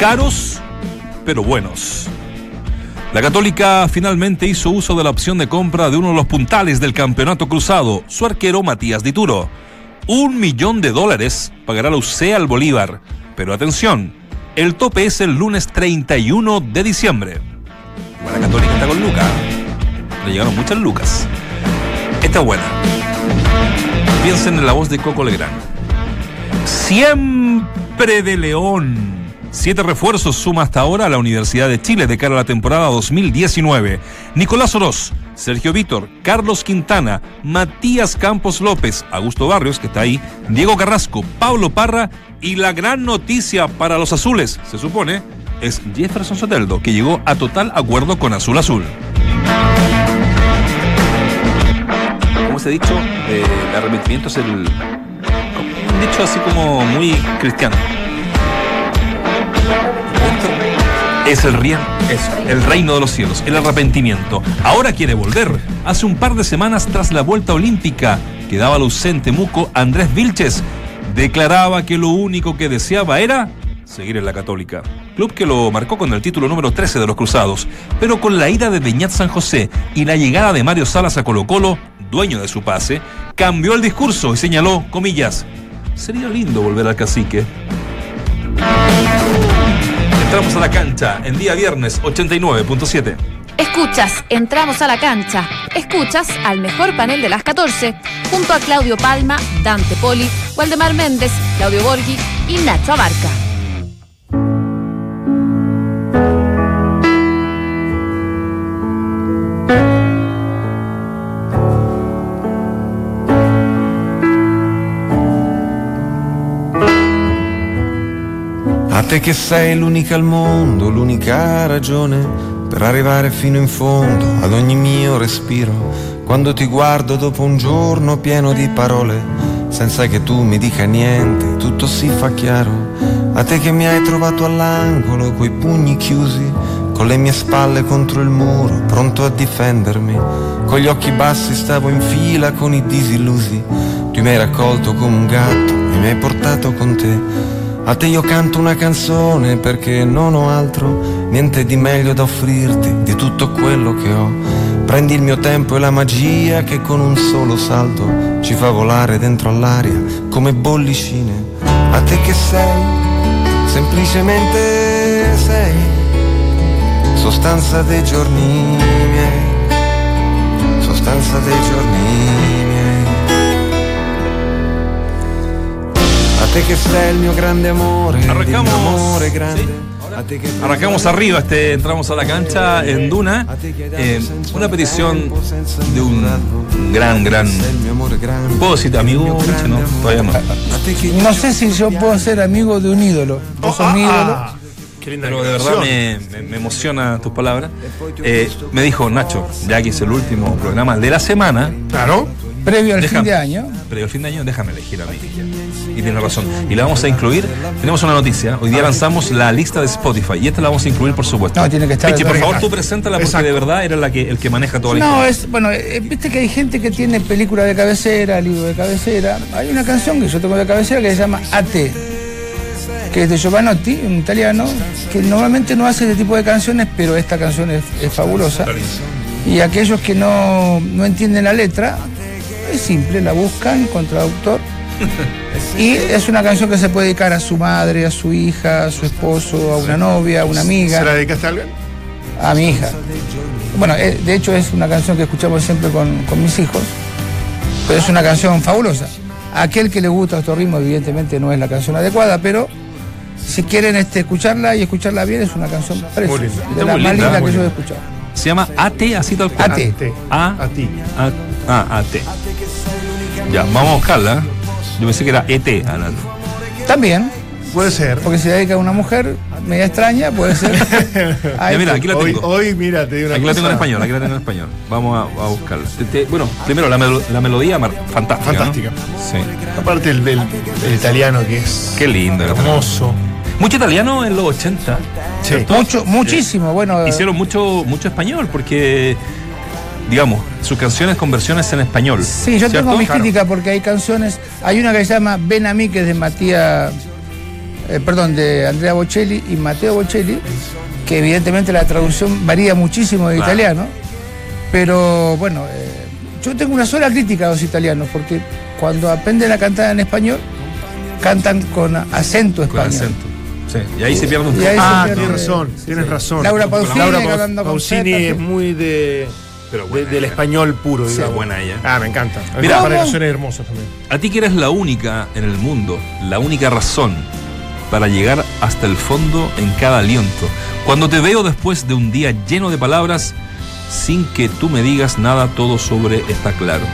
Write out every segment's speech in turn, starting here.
Caros, pero buenos. La Católica finalmente hizo uso de la opción de compra de uno de los puntales del campeonato cruzado, su arquero Matías Dituro. Un millón de dólares pagará la UCE al Bolívar. Pero atención, el tope es el lunes 31 de diciembre. La Católica está con Lucas. Le llegaron muchas lucas. Esta es buena. Piensen en la voz de Coco Legrand. Siempre de León. Siete refuerzos suma hasta ahora a la Universidad de Chile de cara a la temporada 2019. Nicolás Oroz, Sergio Víctor, Carlos Quintana, Matías Campos López, Augusto Barrios, que está ahí, Diego Carrasco, Pablo Parra y la gran noticia para los azules, se supone, es Jefferson Soteldo, que llegó a total acuerdo con Azul Azul. Como se ha dicho, eh, el arrepentimiento es el. Un dicho así como muy cristiano. Es el, rien, es el reino de los cielos, el arrepentimiento. Ahora quiere volver. Hace un par de semanas tras la vuelta olímpica, quedaba lucente Muco Andrés Vilches. Declaraba que lo único que deseaba era seguir en la Católica. Club que lo marcó con el título número 13 de los Cruzados. Pero con la ida de Beñat San José y la llegada de Mario Salas a Colo Colo, dueño de su pase, cambió el discurso y señaló, comillas, sería lindo volver al cacique. Entramos a la cancha en día viernes 89.7. Escuchas, entramos a la cancha. Escuchas al mejor panel de las 14, junto a Claudio Palma, Dante Poli, Waldemar Méndez, Claudio Borghi y Nacho Abarca. Te che sei l'unica al mondo, l'unica ragione per arrivare fino in fondo ad ogni mio respiro. Quando ti guardo dopo un giorno pieno di parole, senza che tu mi dica niente, tutto si fa chiaro. A te che mi hai trovato all'angolo, coi pugni chiusi, con le mie spalle contro il muro, pronto a difendermi. Con gli occhi bassi stavo in fila con i disillusi. Tu mi hai raccolto come un gatto e mi hai portato con te. A te io canto una canzone perché non ho altro, niente di meglio da offrirti di tutto quello che ho. Prendi il mio tempo e la magia che con un solo salto ci fa volare dentro all'aria come bollicine. A te che sei, semplicemente sei, sostanza dei giorni miei, sostanza dei giorni miei. Te che sei il mio grande amore, Arrancamos, amore grande. sí. Arrancamos arriba, este, entramos a la cancha en Duna. Eh, una petición de un gran, gran. ¿Puedo decirte amigo? No, todavía no. No sé si yo puedo ser amigo de un ídolo. Vos sos mi ídolo. Ah, linda Pero de verdad me- me emociona tus palabras. Eh, me dijo Nacho, ya que es el último programa de la semana, Claro. Previo al fin de año. pero el fin de año déjame elegir a mí. Y tiene razón. Y la vamos a incluir. Tenemos una noticia. Hoy día lanzamos la lista de Spotify. Y esta la vamos a incluir, por supuesto. No, tiene que estar Pechi, por favor, tú preséntala porque Exacto. de verdad era la que, el que maneja toda la No, historia. es, bueno, eh, viste que hay gente que tiene película de cabecera, libro de cabecera. Hay una canción que yo tengo de cabecera que se llama AT, que es de Giovanotti, un italiano, que normalmente no hace este tipo de canciones, pero esta canción es, es fabulosa. Y aquellos que no, no entienden la letra, es simple, la buscan con traductor. Y es una canción que se puede dedicar a su madre, a su hija, a su esposo, a una novia, a una amiga. ¿Se la dedicaste a alguien? A mi hija. Bueno, eh, de hecho es una canción que escuchamos siempre con, con mis hijos, pero es una canción fabulosa. A aquel que le gusta este ritmo, evidentemente no es la canción adecuada, pero si quieren este, escucharla y escucharla bien, es una canción preciosa, linda. de Está la muy más linda, linda muy que yo he escuchado. Se llama AT, así tal cual. AT. A, A ti. A, ah, AT. Ya, vamos a buscarla. Yo pensé que era ET, Alan. También, Puede ser. porque se dedica a una mujer media extraña, puede ser. Ahí Ya, mira, aquí la Hoy, tengo. hoy, mira, te digo una Aquí la tengo en español, aquí la tengo en español. Vamos a, a buscarla. Te- te- bueno, primero la, melo- la melodía mar- fantástica. ¿no? Fantástica. Sí. Aparte el, el- el italiano que es Qué lindo. hermoso. Mucho italiano en los 80. Sí. Mucho, muchísimo. Bueno, Hicieron mucho, mucho español porque, digamos, sus canciones con versiones en español. Sí, yo tengo ¿cierto? mi Claro. crítica porque hay canciones. Hay una que se llama Ven a mí, que es de Matías eh, perdón, de Andrea Bocelli y Matteo Bocelli, que evidentemente la traducción varía muchísimo de Claro. italiano, pero bueno, eh, yo tengo una sola crítica a los italianos, porque cuando aprenden a cantar en español, cantan con acento Con español. acento. Sí, y ahí se pierde un poco. Ah, tienes razón, sí, tienes sí. razón. Laura Pausini Laura con Pausini Z, es muy de, Pero de- del español puro, Sí, digamos. buena ella. Ah, me encanta. Mira, ¿cómo? canciones hermosas también. A ti que eres la única en el mundo, la única razón para llegar hasta el fondo en cada aliento. Cuando te veo después de un día lleno de palabras, sin que tú me digas nada, todo sobre está claro.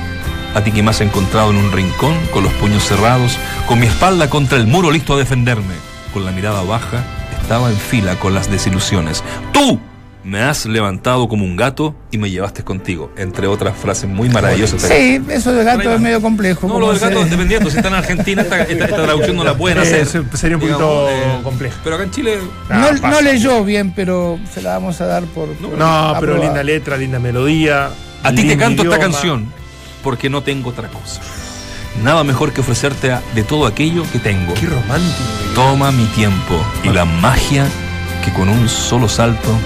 A ti que me has encontrado en un rincón, con los puños cerrados, con mi espalda contra el muro listo a defenderme, con la mirada baja, estaba en fila con las desilusiones. ¡Tú! Me has levantado como un gato y me llevaste contigo, entre otras frases muy maravillosas. Sí, eso del gato es medio complejo. No, ¿cómo lo del gato, dependiendo, si están en Argentina, esta, esta- esta traducción no la pueden Eh, hacer. se- sería un poquito compleja. Pero acá en Chile, Ah, No, pasa. no leyó bien, pero se la vamos a dar por. por No, pero linda letra, linda melodía. a ti te canto esta canción porque no tengo otra cosa. Nada mejor que ofrecerte a- de todo aquello que tengo. Qué romántico. Toma mi tiempo y la magia que con un solo salto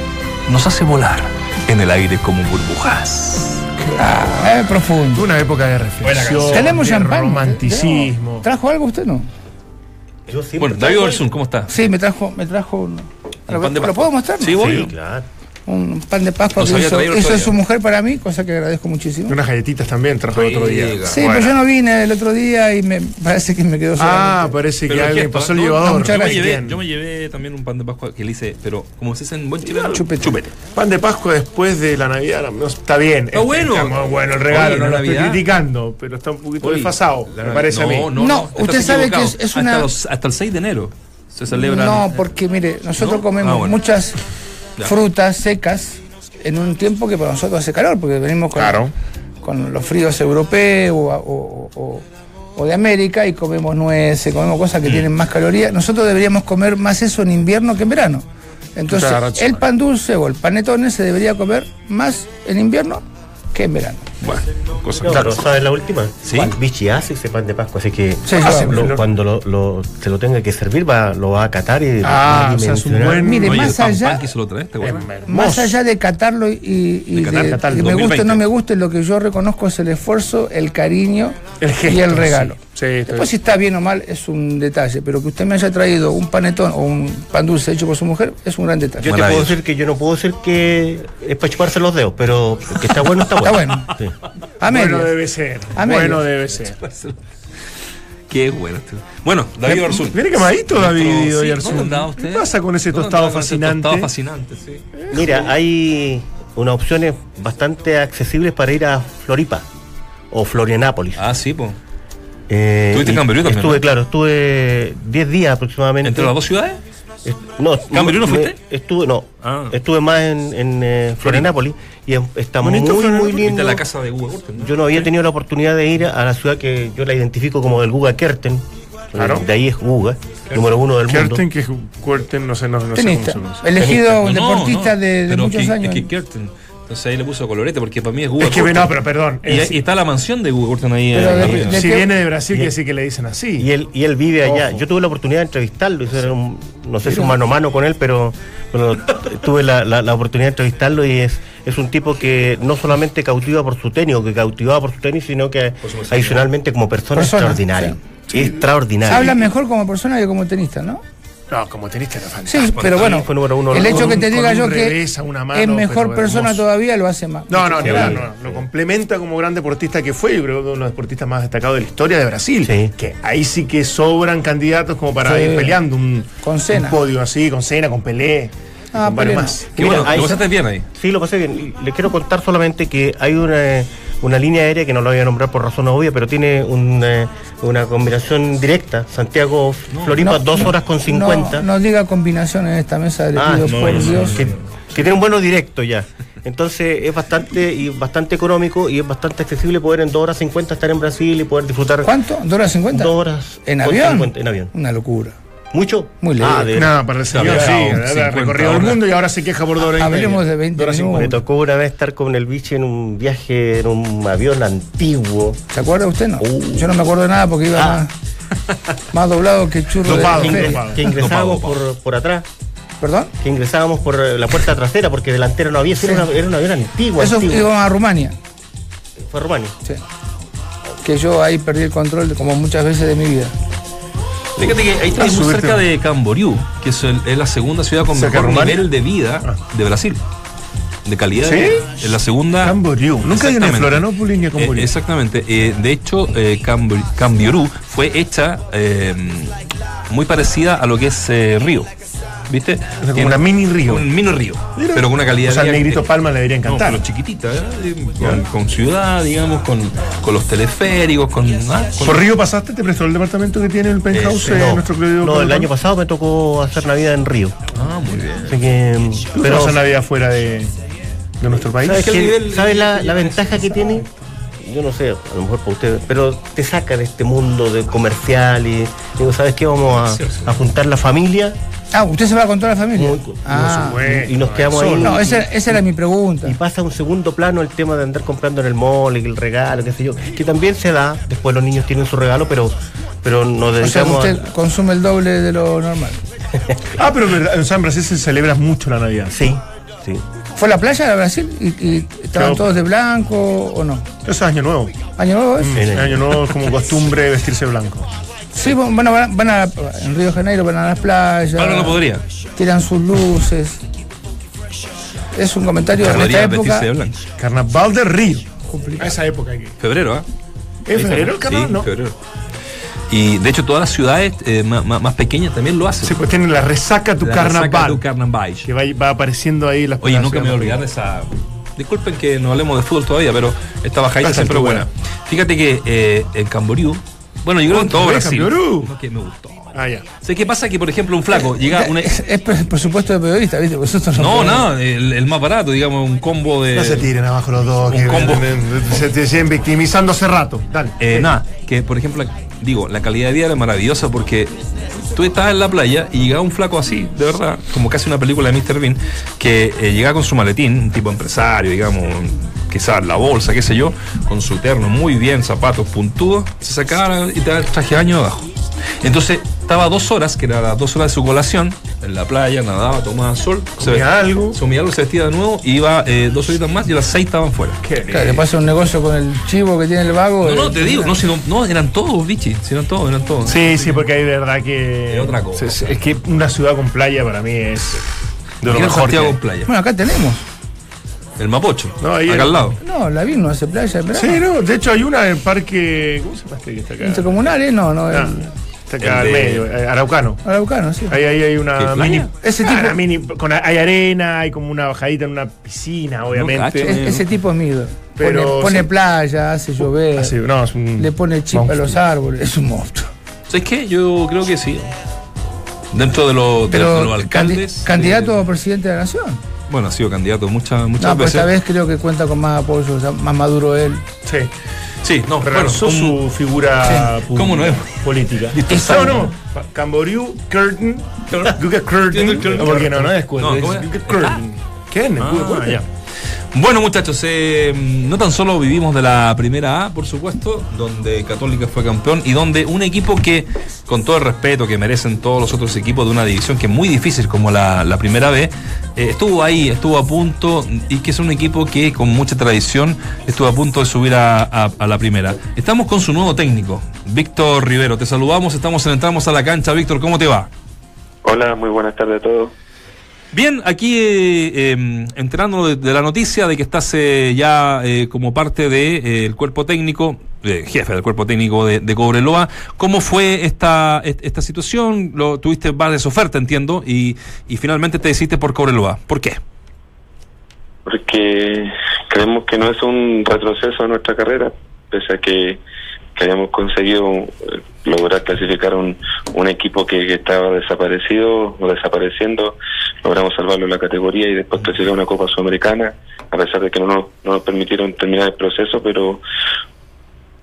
nos hace volar en el aire como burbujas. Ah, es profundo. Una época de reflexión, Tenemos de champán. romanticismo. ¿Trajo algo usted no? Yo siempre Bueno, David Orson, ¿cómo está? Sí, me trajo, me trajo un. ¿Lo, pan de ¿lo Pascua. puedo mostrar? Sí, voy. Sí, claro. Un pan de Pascua que hizo, hizo su mujer para mí, cosa que agradezco muchísimo. Unas galletitas también trajo el otro día. Sí, Bueno. pero yo no vine el otro día y me parece que me quedó Ah, solamente. parece que Pero alguien gesto, pasó el ¿no? llevador. muchas Yo me, gracias. llevé, Bien. yo me llevé también un pan de Pascua que le hice, pero como se dice en buen chileno, Chupete. Pan de Pascua después de la Navidad, no, está bien. Está bueno. Está muy bueno el regalo, Oye, no lo estoy criticando, pero está un poquito Oye, desfasado, la- me parece no, a mí. No, No, no, usted sabe que es- una- hasta el 6 de enero se celebra. No, porque mire, nosotros ¿No? comemos Ah, bueno. muchas Ya. frutas secas en un tiempo que para nosotros hace calor, porque venimos con, Claro. con los fríos europeos o, o- o- o de América y comemos nueces, comemos cosas que Mm. tienen más calorías. Nosotros deberíamos comer más eso en invierno que en verano. Entonces, el pan dulce o el panetone se debería comer más en invierno que en verano. Bueno, cosas No, pero ¿sabes la última? Sí. Vichy hace ese pan de Pascua, así que Sí, yo- lo- cuando lo, lo- se lo tenga que servir va, lo va a catar y Ah, va a o sea, es un buen- Mire, más pan allá- pan que se lo trae, ¿te acuerdas? Hermoso. Más allá de catarlo y, y De catar, de catar, que me guste o 2020. no me guste, lo que yo reconozco es el esfuerzo, el cariño El gesto, y el regalo. sí. Sí, estoy- Después si está bien o mal es un detalle, pero que usted me haya traído un panetón o un pan dulce hecho por su mujer es un gran detalle. Yo te puedo decir que yo no puedo decir que es para chuparse los dedos, pero que está bueno, está Está bueno. bueno. A bueno debe ser. A bueno debe ser. Qué bueno. este. Bueno, David Orzul. Viene quemadito Nuestro- David sí, Oyarzún. ¿Dónde andaba usted? ¿Qué pasa con ese ¿Dónde tostado con ese fascinante? Tostado fascinante, sí. Mira, hay unas opciones bastante accesibles para ir a Floripa o Florianápolis. Ah, sí, pues. Eh, ¿Estuviste en Camboriú también, Estuve, no? claro, estuve 10 días aproximadamente. ¿Entre las dos ciudades? Est- No, ¿Camboriú no me- fuiste? Estuve, no. Ah. Estuve más en, en eh, Florianápolis y es- está muy, Bonito muy. Viste lindo. la casa de Hugo Gürtel, ¿no? Yo no había tenido la oportunidad de ir a la ciudad que yo la identifico como del Guga Kerten. Claro. De ahí es Guga, número uno del mundo. Kerten, que es Kerten, no sé, no, no sé Tenista, cómo se elegido un deportista no, de, de muchos que- años. Es que Kirten. Entonces ahí le puso colorete porque para mí es Hugo Es que, Gürtel. no, pero perdón. Y, es- y está la mansión de Hugo Gürtel ahí. Pero eh, de- arriba. de- si viene de Brasil, y- quiere decir que le dicen así. Y él, y él vive allá. Ojo. Yo tuve la oportunidad de entrevistarlo, hice un- no sé si un mano a mano con él, pero bueno, tuve la, la- la oportunidad de entrevistarlo y es, es un tipo que no solamente cautiva por su tenis o que cautivaba por su tenis, sino que adicionalmente como persona, Persona, extraordinario. Extraordinario. Habla mejor como persona que como tenista, ¿no? No, como tenista era Sí, fantástico. pero bueno, fue número uno, el ¿no? hecho que te diga un yo que mano, es mejor persona hermoso. todavía lo hace más. No, no, ni Sí. hablar, no, Lo complementa como gran deportista que fue, yo creo que uno de los deportistas más destacados de la historia de Brasil. Sí. Que ahí sí que sobran candidatos como para Sí. ir peleando un, Con un podio así, con Cena, con Pelé, Ah, con varios no. más. Qué Mira, bueno, ahí lo se- pasaste bien ahí. Sí, lo pasé bien. Le quiero contar solamente que hay una, una línea aérea que no la voy a nombrar por razón obvia, pero tiene una, una combinación directa. Santiago-Floripa, No, dos no, horas con cincuenta. No, no diga combinación en esta mesa, le Ah, por Dios. Que, que tiene un vuelo directo ya. Entonces es bastante y bastante económico y es bastante accesible poder en 2 horas 50 estar en Brasil y poder disfrutar ¿Cuánto? ¿2 horas 50? 2 horas ¿En avión? 50, en avión. Una locura. ¿Mucho? Muy lejos. Ah, de- Nada, para el señor, sí, claro, ha 50 recorrido el mundo y ahora se queja por dos horas y Hablemos de 20 Dos horas y minutos. Me tocó una vez estar con el biche en un viaje en un avión antiguo. ¿Se acuerda usted? No. Uh. Yo no me acuerdo de nada porque iba Ah. más. Más doblado que churro de Dopado. ingres- Dopado. que ingresábamos por, por atrás, ¿Perdón? que ingresábamos por eh, la puerta trasera, porque delantero no había, Sí. era, una, era un avión antiguo, Eso antiguo. íbamos a Rumania. Fue Rumania. Sí. Que yo ahí perdí el control de- como muchas veces de mi vida. Fíjate que ahí está Ah, cerca de Camboriú, que es, el- es la segunda ciudad con ¿Cerca de mejor nivel de vida Ah. de Brasil. De calidad. ¿Sí? de la segunda. Camboriú. Nunca hay una. Florianópolis ni a Camboriú. Eh, exactamente. Eh, de hecho, eh, Cambor- Cambiorú fue hecha eh, muy parecida a lo que es eh, Río. ¿Viste? como Tiene una mini río. Un mini río. Mira. Pero con una calidad O sea, al negrito que- Palma le debería No, encantar. pero chiquitita, ¿eh? con, con ciudad, digamos, con, con los teleféricos, con. ah, con- ¿Por Río pasaste? ¿Te prestó el departamento que tiene el penthouse Eh, eh, No, nuestro querido no, el año pasado me tocó hacer Navidad en Río. Ah, muy bien. Así que. ¿Tú Pero, pasas Navidad fuera de, de nuestro país? ¿Sabes, que el qué- nivel- ¿sabes la, la ventaja que tiene? Yo no sé, a lo mejor para ustedes, pero te saca de este mundo de comercial y digo, ¿sabes qué? Vamos a, a juntar la familia Ah, ¿usted se va con toda la familia? Muy- ah, Bueno, y nos quedamos ahí. no, esa, esa era mi pregunta. Y pasa a un segundo plano el tema de andar comprando en el mall y el regalo, qué sé yo, que también se da, después los niños tienen su regalo, pero, pero nos O sea, dedicamos usted a... consume el doble de lo normal. Ah, pero verdad, o sea, en Brasil se celebra mucho la Navidad. Sí, sí. ¿Fue a la playa de Brasil y, y estaban Claro. todos de blanco o no? Eso es Año Nuevo. ¿Año nuevo es? El- Año Nuevo es como costumbre vestirse blanco. Sí, van a, van a, en Río de Janeiro van a las playas. Pablo no podría. Tiran sus luces. Es un comentario de esta época. de. Carnaval de Río. A esa época aquí. Febrero, ¿ah? ¿Es febrero el carnaval? Sí, no. febrero. Y de hecho, todas las ciudades eh, más, pequeñas también lo hacen. Sí, pues tiene la resaca tu La carnaval. resaca tu carnaval. Que va, va apareciendo ahí las Oye, nunca me voy a olvidar de esa. Disculpen que no hablemos de fútbol todavía, pero esta bajadita siempre es estuvo buena. Fíjate que eh, en Camboriú, bueno, yo creo que en todo Brasil. No, que me gustó. Ah, ya. ¿Sabes qué pasa? Que, por ejemplo, un flaco llega una. Es, es por- por supuesto de periodista, ¿viste? No, nada, el, el más barato, digamos, un combo de. No se tiren abajo los dos. un Que combo. Se te siguen victimizando hace rato. Dale. Eh, nada, que por ejemplo, digo, la calidad de vida era maravillosa porque tú estabas en la playa y llegaba un flaco así, de verdad, como casi una película de Mr. Bean, que eh, llegaba con su maletín, un tipo empresario, digamos, quizás la bolsa, qué sé yo, con su terno muy bien, zapatos puntudos, se sacaba y te daba el traje baño abajo. Entonces estaba dos horas, que eran las dos horas de su colación, en la playa, nadaba, tomaba sol, se, Comía algo. se comía algo, se vestía de nuevo, y iba eh, dos horitas más y a las seis estaban fuera. ¿Qué? Claro, le pasa un negocio con el chivo que tiene el vago. No, no, eh, te digo, no, sino, no, eran todos, bichi, si eran todos, eran todos. Sí, sí, porque hay de verdad que. Es otra cosa. Es, es que una ciudad con playa para mí es de lo mejor. Santiago que playa. Bueno, acá tenemos. El Mapocho. No, ahí acá el- al lado. No, la vi no hace playa, pero Sí, no, de hecho hay una en el parque. ¿Cómo se llama este que está acá? intercomunales, no, no. Ah, el- está acá al de- medio, eh, Araucano. Araucano, sí. Ahí, ahí hay ¿Qué, una mini. Ese Ah, tipo- mini- con, hay arena, hay como una bajadita en una piscina, obviamente. cacho. Es- ese tipo es mido. Pero pone pone sí. playa, hace llover, Así, no, es un le pone chip a los árboles, es un monstruo. ¿Sabes qué? Yo creo que sí. Dentro de, los- de Pero los alcaldes. candi- candidato eh, a presidente de la nación. Bueno, ha sido candidato muchas, muchas No, pero veces. esta vez creo que cuenta con más apoyo, o sea, más maduro él. Sí. Sí, no, bueno, Relanzó un- su figura Sí. ¿Cómo no es? política. No, no. Camboriú, Curtin. Guga Curtin. Curtin. No, porque no, no es Curtin. Es ¿cómo es? Curtin. ¿Quién? Ah, Guga Curtin. ya. Bueno, muchachos, eh, no tan solo vivimos de la primera A, por supuesto, donde Católica fue campeón y donde un equipo que, con todo el respeto que merecen todos los otros equipos de una división que es muy difícil como la, la primera B, eh, estuvo ahí, estuvo a punto y que es un equipo que con mucha tradición estuvo a punto de subir a, a- la primera. Estamos con su nuevo técnico, Víctor Rivero. Te saludamos, estamos en Entramos a la cancha. Víctor, ¿cómo te va? Hola, muy buenas tardes a todos. Bien, aquí eh, eh, enterándonos de, la noticia de que estás eh, ya eh, como parte del cuerpo técnico, eh, jefe del cuerpo técnico de, Cobreloa. ¿Cómo fue esta, est- esta situación? Lo, tuviste varias ofertas, entiendo, y, y finalmente te decidiste por Cobreloa. ¿Por qué? Porque creemos que no es un retroceso a nuestra carrera, pese a que, que hayamos conseguido eh, lograr clasificar un, un equipo que, estaba desaparecido o desapareciendo, logramos salvarlo en la categoría y después clasificar una Copa Sudamericana, a pesar de que no nos, no nos permitieron terminar el proceso, pero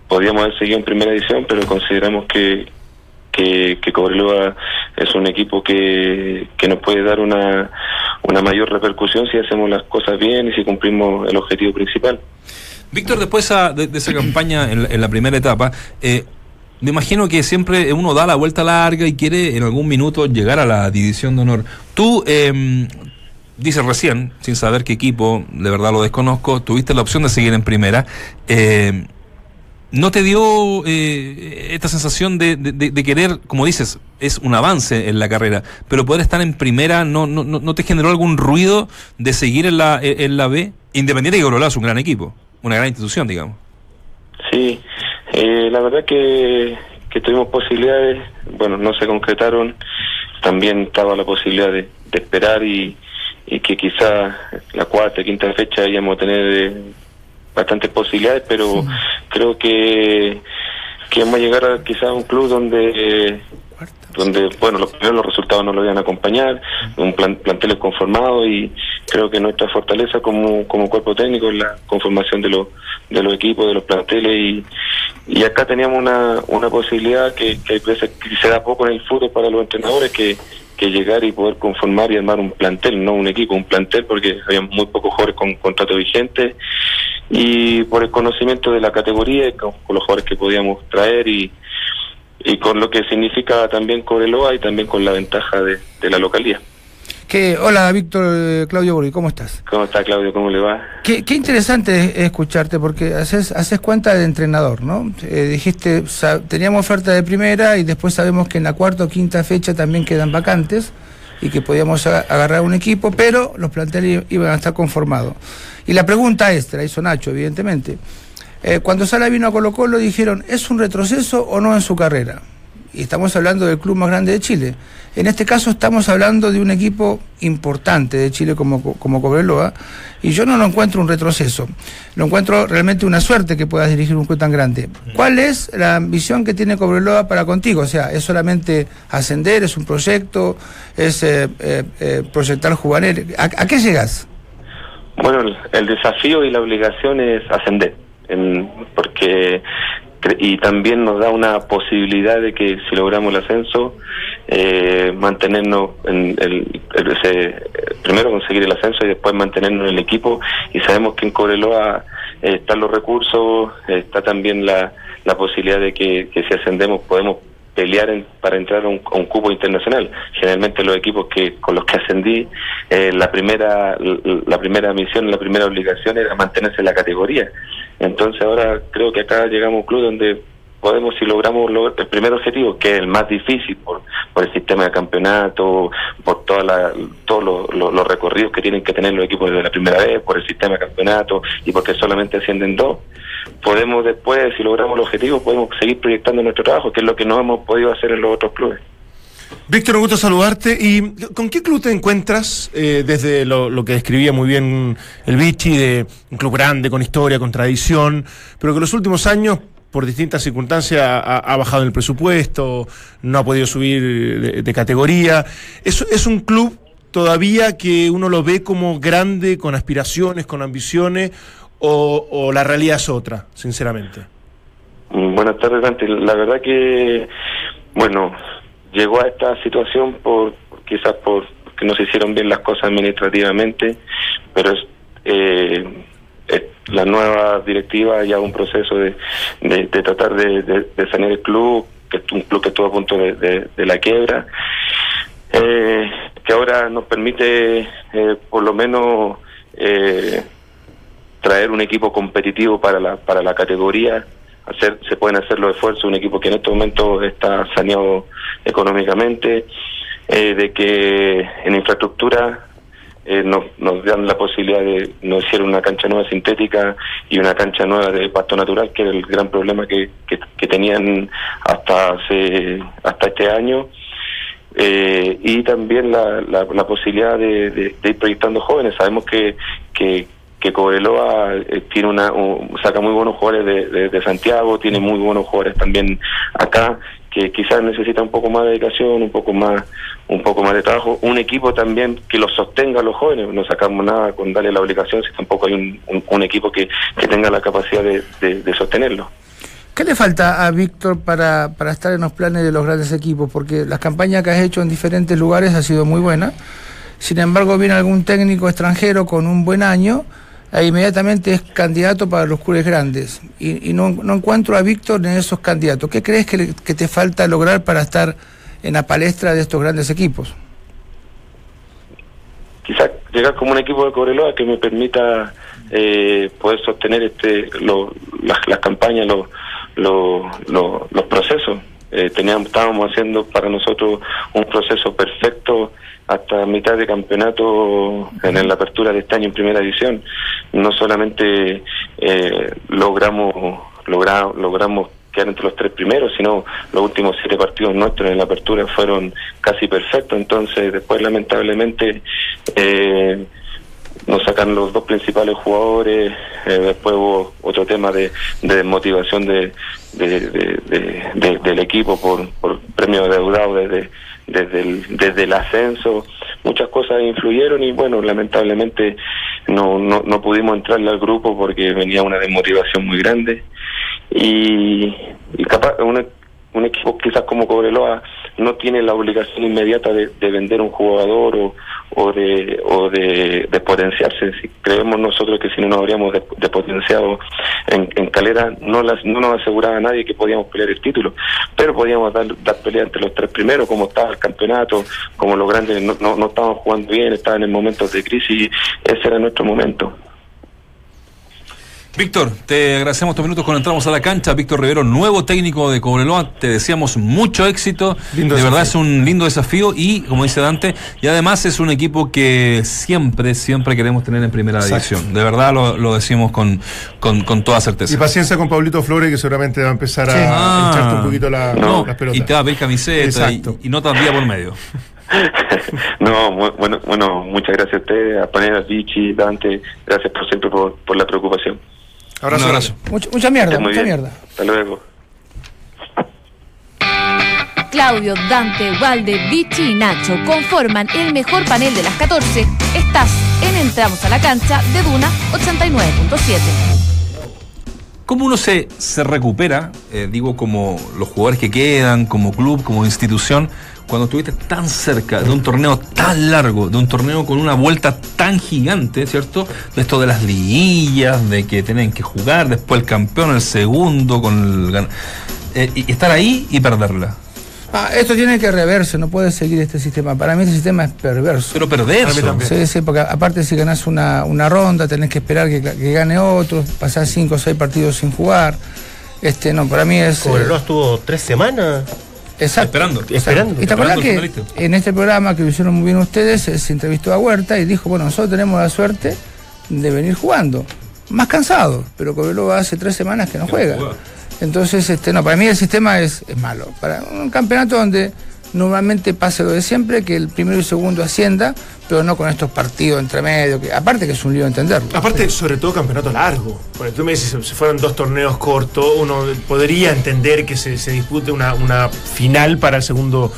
podíamos haber seguido en primera edición, pero consideramos que, que, que Cobreloa es un equipo que, que nos puede dar una, una mayor repercusión si hacemos las cosas bien y si cumplimos el objetivo principal. Víctor, después de, esa campaña en la, primera etapa, eh, me imagino que siempre uno da la vuelta larga y quiere en algún minuto llegar a la división de honor. Tú eh, dices recién, sin saber qué equipo, de verdad lo desconozco, tuviste la opción de seguir en primera. Eh, ¿No te dio eh, esta sensación de, querer, como dices, es un avance en la carrera, pero poder estar en primera no, no, no te generó algún ruido de seguir en la, B? Independiente de que Cobreloa es un gran equipo, una gran institución, digamos. Sí, eh, la verdad que, que tuvimos posibilidades, bueno, no se concretaron, también estaba la posibilidad de, de esperar y, y que quizá la cuarta, quinta fecha íbamos a tener eh, bastantes posibilidades, pero sí. creo que, que vamos a llegar a quizá a un club donde donde bueno los los resultados no lo iban a acompañar un plan, plantel conformado y creo que nuestra fortaleza como, como cuerpo técnico es la conformación de los de los equipos de los planteles y, y acá teníamos una, una posibilidad que, que que se da poco en el fútbol para los entrenadores que que llegar y poder conformar y armar un plantel, no un equipo, un plantel, porque había muy pocos jugadores con contrato vigente. Y por el conocimiento de la categoría, con, con los jugadores que podíamos traer y, y con lo que significa también Coreloa y también con la ventaja de, de la localidad. Que, hola, Víctor eh, Claudio Borghi, ¿cómo estás? ¿Cómo está, Claudio? ¿Cómo le va? Qué, qué interesante es escucharte, porque haces, haces cuenta de entrenador, ¿no? Eh, dijiste, teníamos oferta de primera y después sabemos que en la cuarta o quinta fecha también quedan vacantes y que podíamos agarrar un equipo, pero los planteles iban a estar conformados. Y la pregunta es, la hizo Nacho, evidentemente. Eh, cuando Sala vino a Colo Colo dijeron, ¿es un retroceso o no en su carrera? Y estamos hablando del club más grande de Chile. En este caso estamos hablando de un equipo importante de Chile como, como Cobreloa, y yo no lo encuentro un retroceso. Lo encuentro realmente una suerte que puedas dirigir un club tan grande. ¿Cuál es la ambición que tiene Cobreloa para contigo? O sea, ¿es solamente ascender, es un proyecto, es eh, eh, eh, proyectar jugadores? ¿A, ¿A, qué llegas? Bueno, el desafío y la obligación es ascender, en, porque y también nos da una posibilidad de que si logramos el ascenso eh, mantenernos en el, primero conseguir el ascenso y después mantenernos en el equipo. Y sabemos que en Cobreloa eh, están los recursos está también la, la posibilidad de que, que si ascendemos podemos pelear en, para entrar a un, a un, cupo internacional. Generalmente los equipos que con los que ascendí, eh, la primera la primera misión, la primera obligación era mantenerse en la categoría. Entonces ahora creo que acá llegamos a un club donde podemos, si logramos lo, el primer objetivo, que es el más difícil por, por el sistema de campeonato, por toda la, todos los, los, los recorridos que tienen que tener los equipos desde la primera vez, por el sistema de campeonato y porque solamente ascienden dos, podemos después, si logramos el objetivo, podemos seguir proyectando nuestro trabajo, que es lo que no hemos podido hacer en los otros clubes. Víctor, un gusto saludarte. ¿Y con qué club te encuentras eh, desde lo, lo, que describía muy bien el Vichy, de un club grande, con historia, con tradición, pero que en los últimos años, por distintas circunstancias, ha, ha bajado el presupuesto, no ha podido subir de, categoría? ¿Es, ¿Es un club todavía que uno lo ve como grande, con aspiraciones, con ambiciones, o, o la realidad es otra, sinceramente? Buenas tardes, Dante. La verdad que, bueno, llegó a esta situación por quizás por que no se hicieron bien las cosas administrativamente, pero es, eh, la nueva directiva ya un proceso de, de, tratar de, de, sanear el club, que un club que estuvo a punto de, la quiebra, eh, que ahora nos permite eh, por lo menos eh, traer un equipo competitivo para la, para la categoría hacer se pueden hacer los esfuerzos un equipo que en estos momentos está saneado económicamente eh, de que en infraestructura eh, nos, nos dan la posibilidad de no hicieron una cancha nueva sintética y una cancha nueva de pasto natural que era el gran problema que, que, tenían hasta hace hasta este año. Eh, y también la, la, la posibilidad de, ir proyectando jóvenes. Sabemos que, que que Cobreloa eh, tiene una un, saca muy buenos jugadores de, de, Santiago, tiene muy buenos jugadores también acá, que quizás necesita un poco más de dedicación, un poco más un poco más de trabajo, un equipo también que los sostenga a los jóvenes, no sacamos nada con darle la obligación si tampoco hay un, equipo que, que, tenga la capacidad de, de sostenerlo. ¿Qué le falta a Víctor para, para estar en los planes de los grandes equipos? Porque las campañas que has hecho en diferentes lugares ha sido muy buena. Sin embargo, viene algún técnico extranjero con un buen año ahí inmediatamente es candidato para los clubes grandes. Y, no, no encuentro a Víctor en esos candidatos. ¿Qué crees que, que te falta lograr para estar en la palestra de estos grandes equipos? quizás llegar como un equipo de Cobreloa que me permita eh, poder sostener este las, campañas, los lo- lo- los procesos. Eh, teníamos, estábamos haciendo para nosotros un proceso perfecto hasta mitad de campeonato en la apertura de este año en primera división. No solamente eh, logramos logra- logramos quedar entre los tres primeros, sino los últimos siete partidos nuestros en la apertura fueron casi perfectos. Entonces, después lamentablemente eh, nos sacan los dos principales jugadores, eh, después hubo otro tema de, de desmotivación de, de- de- de- de- del equipo por, por premio adeudado desde, desde, el, desde el ascenso, muchas cosas influyeron y bueno, lamentablemente no, no, no pudimos entrarle al grupo porque venía una desmotivación muy grande y, y capaz un, un equipo quizás como Cobreloa no tiene la obligación inmediata de, de vender un jugador o, de o de, potenciarse. Si creemos nosotros que si no nos habríamos de, de potenciado en, en Calera no las no nos aseguraba nadie que podíamos pelear el título. Pero podíamos dar, dar pelea entre los tres primeros como estaba el campeonato como los grandes no, no, no estaban jugando bien estaban en momentos de crisis ese era nuestro momento Víctor, te agradecemos estos minutos cuando entramos a la cancha. Víctor Rivero, nuevo técnico de Cobreloa, te deseamos mucho éxito. Lindo de verdad es un lindo desafío y, como dice Dante, y además es un equipo que siempre, siempre queremos tener en primera Exacto. división. De verdad lo, lo decimos con, con, con toda certeza. Y paciencia con Pablito Flores, que seguramente va a empezar a Sí. Ah. un poquito la, No, las pelotas. y te va a pedir camiseta y, Exacto. y notas día por medio. no, bueno, bueno, muchas gracias a ustedes, a Panera, Vichy, Dante, gracias por siempre por, por la preocupación. Abrazo. Un abrazo. Mucha, mucha mierda, mucha bien. mierda. Hasta luego. Claudio, Dante, Walde, Vichy y Nacho conforman el mejor panel de las 14. Estás en Entramos a la cancha de Duna 89.7. ¿Cómo uno se, se recupera, eh, digo, como los jugadores que quedan, como club, como institución, cuando estuviste tan cerca de un torneo tan largo, de un torneo con una vuelta tan gigante, ¿cierto? De esto de las liguillas, de que tienen que jugar, después el campeón, el segundo, con el gan- eh, y estar ahí y perderla. Ah, esto tiene que reverse, no puede seguir este sistema. Para mí este sistema es perverso. Pero perderse. Sí, sí, porque aparte si ganás una, una ronda, tenés que esperar que, que gane otro, pasar cinco o seis partidos sin jugar. Este, no, para mí es. eh, Cobreloa estuvo tres semanas. Exacto. Esperando. Esperando. ¿Y te acuerdas Esperando que en este programa que lo hicieron muy bien ustedes, eh, se entrevistó a Huerta y dijo, bueno, nosotros tenemos la suerte de venir jugando. Más cansados, pero Cobreloa hace tres semanas que no juega. juega. Entonces, este, no, para mí el sistema es, es malo. Para un campeonato donde normalmente pase lo de siempre, que el primero y segundo ascienda, pero no con estos partidos entre medio, que aparte que es un lío entenderlo. Aparte, sobre todo campeonato largo. Bueno, tú me dices, si fueron dos torneos cortos, uno podría entender que se, se dispute una, una final para el segundo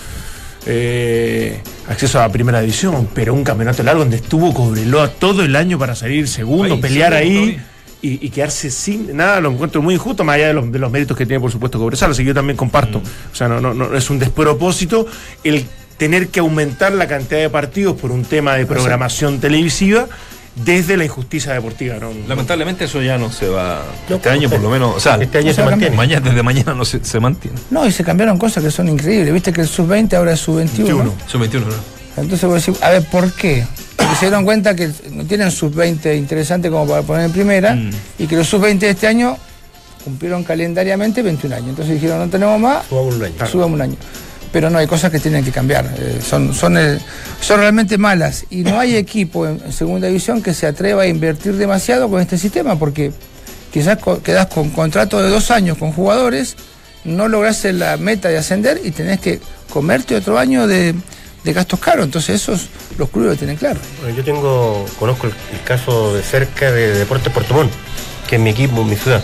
eh, acceso a la primera división, pero un campeonato largo donde estuvo Cobreloa todo el año para salir segundo, Ahí, pelear ahí. Y, y quedarse sin nada, lo encuentro muy injusto, más allá de los, de los méritos que tiene, por supuesto, Cobresal, así que yo también comparto. O sea, no, no, no es un despropósito el tener que aumentar la cantidad de partidos por un tema de programación televisiva desde la injusticia deportiva. ¿no? Lamentablemente eso ya no se va. No, este año por lo menos. O sea, Este año no se a mantiene. mañana, desde mañana no se, se mantiene. No, y se cambiaron cosas que son increíbles. Viste que el sub-20 ahora es sub-21. 21. Son 21, ¿no? Entonces vos decís, a ver, ¿por qué? Porque se dieron cuenta que no tienen sub-20 interesante como para poner en primera Mm. y que los sub-20 de este año cumplieron calendariamente 21 años. Entonces dijeron, no tenemos más, Subamos un año. subamos un año. Pero no, hay cosas que tienen que cambiar. eh, son, son, el- son realmente malas. Y no hay equipo en, en segunda división que se atreva a invertir demasiado con este sistema, porque quizás co- quedás con contrato de dos años con jugadores, no lográs la meta de ascender y tenés que comerte otro año de, de gastos caros. Entonces esos los clubes lo tienen claro. Bueno, yo tengo, conozco el, el caso de cerca de Deportes Puerto Montt, que es mi equipo, mi ciudad.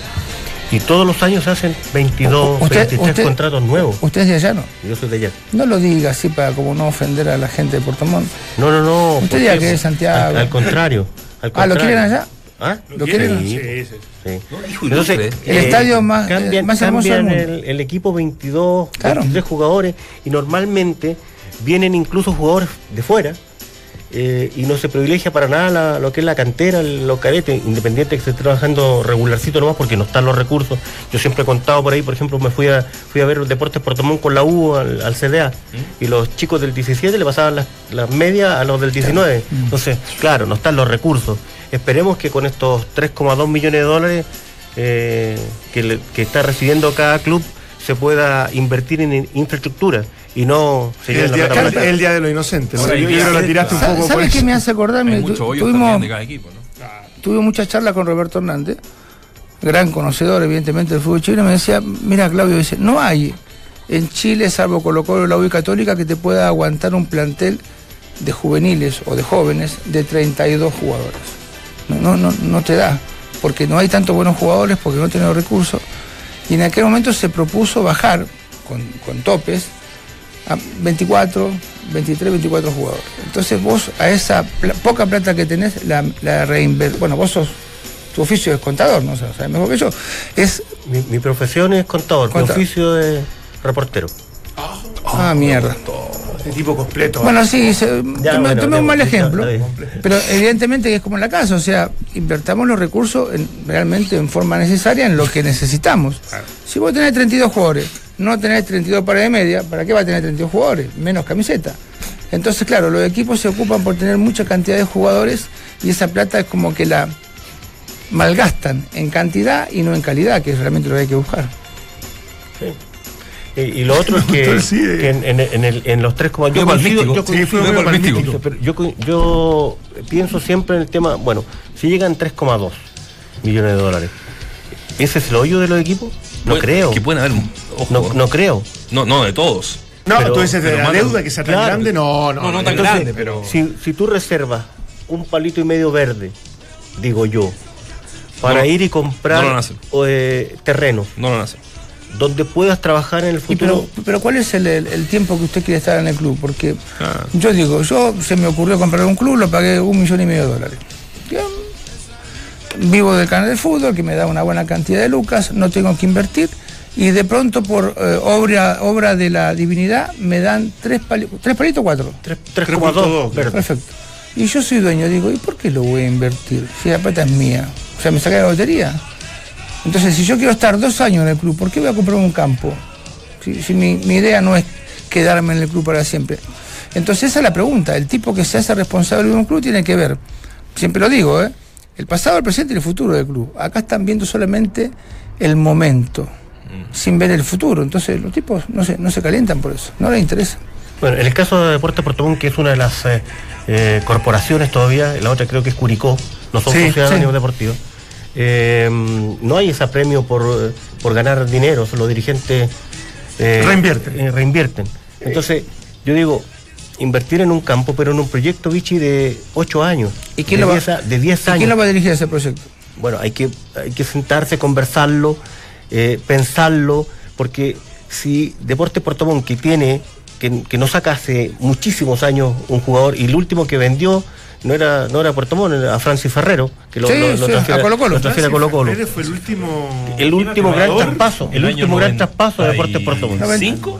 Y todos los años se hacen 22, Usted- 23 usted- contratos nuevos. Usted es de allá, ¿no? Yo soy de allá. No lo diga así para como no ofender a la gente de Puerto Montt. No, no, no. Usted ¿por diga que es Santiago. Al, al contrario. al Ah, ¿lo contrario. quieren allá? ¿Ah? ¿Lo quieren? Sí, Sí, sí. sí. hijo Entonces, ilustre. El estadio más- eh, más hermoso del cambian mundo. el, el equipo 22, Claro. 23 jugadores y normalmente vienen incluso jugadores de fuera eh, y no se privilegia para nada la- lo que es la cantera, los cadetes, independiente que se esté trabajando regularcito nomás porque no están los recursos. Yo siempre he contado por ahí, por ejemplo, me fui a, fui a ver los deportes Portomón con la U al, al CDA y los chicos del 17 le pasaban las, las medias a los del 19. Entonces, claro, no están los recursos. Esperemos que con estos 3,2 millones de dólares eh, que, le- que está recibiendo cada club se pueda invertir en in- infraestructura y no El la día, el, día de los inocentes. ¿no? Sí, yo, sí, yo creo que la tiraste un poco por ¿Sabes eso. qué me hace acordarme? Tuvimos, de cada equipo, ¿no? tuve mucha charla con Roberto Hernández, gran conocedor evidentemente del fútbol chileno, me decía, mira Claudio, dice, no hay en Chile, salvo Colo Colo, la U Católica, que te pueda aguantar un plantel de juveniles o de jóvenes de 32 jugadores. No, no, no, no te da, porque no hay tantos buenos jugadores, porque no tenemos recursos. Y en aquel momento se propuso bajar con, con topes a 24, 23, 24 jugadores. Entonces vos a esa pla- poca plata que tenés, la, la reinver- Bueno, vos sos, tu oficio es contador, ¿no? O sea, mejor que yo. Es, Mi, mi profesión es contador, Contador. mi oficio es reportero. Ah, mierda. El tipo completo. Bueno, sí, se- Ya, tomé, bueno, tomé un mal ejemplo, pero evidentemente que es como en la casa, o sea, invertamos los recursos en- realmente en forma necesaria en lo que necesitamos. Si vos tenés 32 jugadores, no tenés 32 pares de media, ¿para qué va a tener 32 jugadores? Menos camiseta. Entonces, claro, los equipos se ocupan por tener mucha cantidad de jugadores y esa plata es como que la malgastan en cantidad y no en calidad, que es realmente lo que hay que buscar. Y, y lo otro es que, Doctor, sí, eh. que en, en- en el- en los tres como yo, Sí, fue yo- pero pienso siempre en el tema, bueno, si llegan 3,2 millones de dólares, ¿ese es el hoyo de los equipos? No creo. Que pueden haber. Ojo, No, no creo. no, no, de todos. no, pero- tú dices de la mano, deuda que sea tan claro. grande, no, no. No, no tan Entonces, grande, pero. Si, si tú reservas un palito y medio verde, digo yo, para No, ir y comprar no lo hacen. eh, terreno No lo hacen. Donde puedas trabajar en el Y pero, futuro. pero ¿cuál es el, el- el tiempo que usted quiere estar en el club? Porque Ah. yo digo, yo se me ocurrió comprar un club, lo pagué un millón y medio de dólares. Vivo del canal de fútbol, que me da una buena cantidad de lucas, no tengo que invertir, y de pronto por eh, obra, obra de la divinidad me dan tres, pali- tres palitos, cuatro. 3,2 verde. Perfecto. Y yo soy dueño, digo, ¿y por qué lo voy a invertir? Si la plata es mía. O sea, me saqué la lotería. Entonces, si yo quiero estar dos años en el club, ¿por qué voy a comprar un campo? Si, si mi, mi idea no es quedarme en el club para siempre. Entonces, esa es la pregunta. El tipo que se hace responsable de un club tiene que ver, siempre lo digo, ¿eh? el pasado, el presente y el futuro del club. Acá están viendo solamente el momento, sin ver el futuro. Entonces, los tipos no se, no se calientan por eso, no les interesa. Bueno, en el caso de Deportes Portomón, que es una de las eh, eh, corporaciones todavía, la otra creo que es Curicó, no son Sí, sociedades sí. deportivas, eh, no hay ese premio por, por ganar dinero, los dirigentes eh, Reinvierten. eh, reinvierten. Entonces, yo digo, invertir en un campo, pero en un proyecto, Vichy, de 8 años, ¿Y quién de lo va- 10 a- de 10 ¿Y años. quién lo va a dirigir ese proyecto? Bueno, hay que, hay que sentarse, conversarlo, eh, pensarlo, porque si Deportes Portomón, que tiene, que, que no saca hace muchísimos años un jugador, y el último que vendió no era, no era Portomón, era a Francis Ferrero, que lo, Sí, lo- lo sí, transfiere a Colo-Colo. lo transfiere a Colo-Colo. Pérez fue el último. El último gran traspaso, el último gran 90 traspaso de Deportes Portomón. Noventa- ¿Cinco?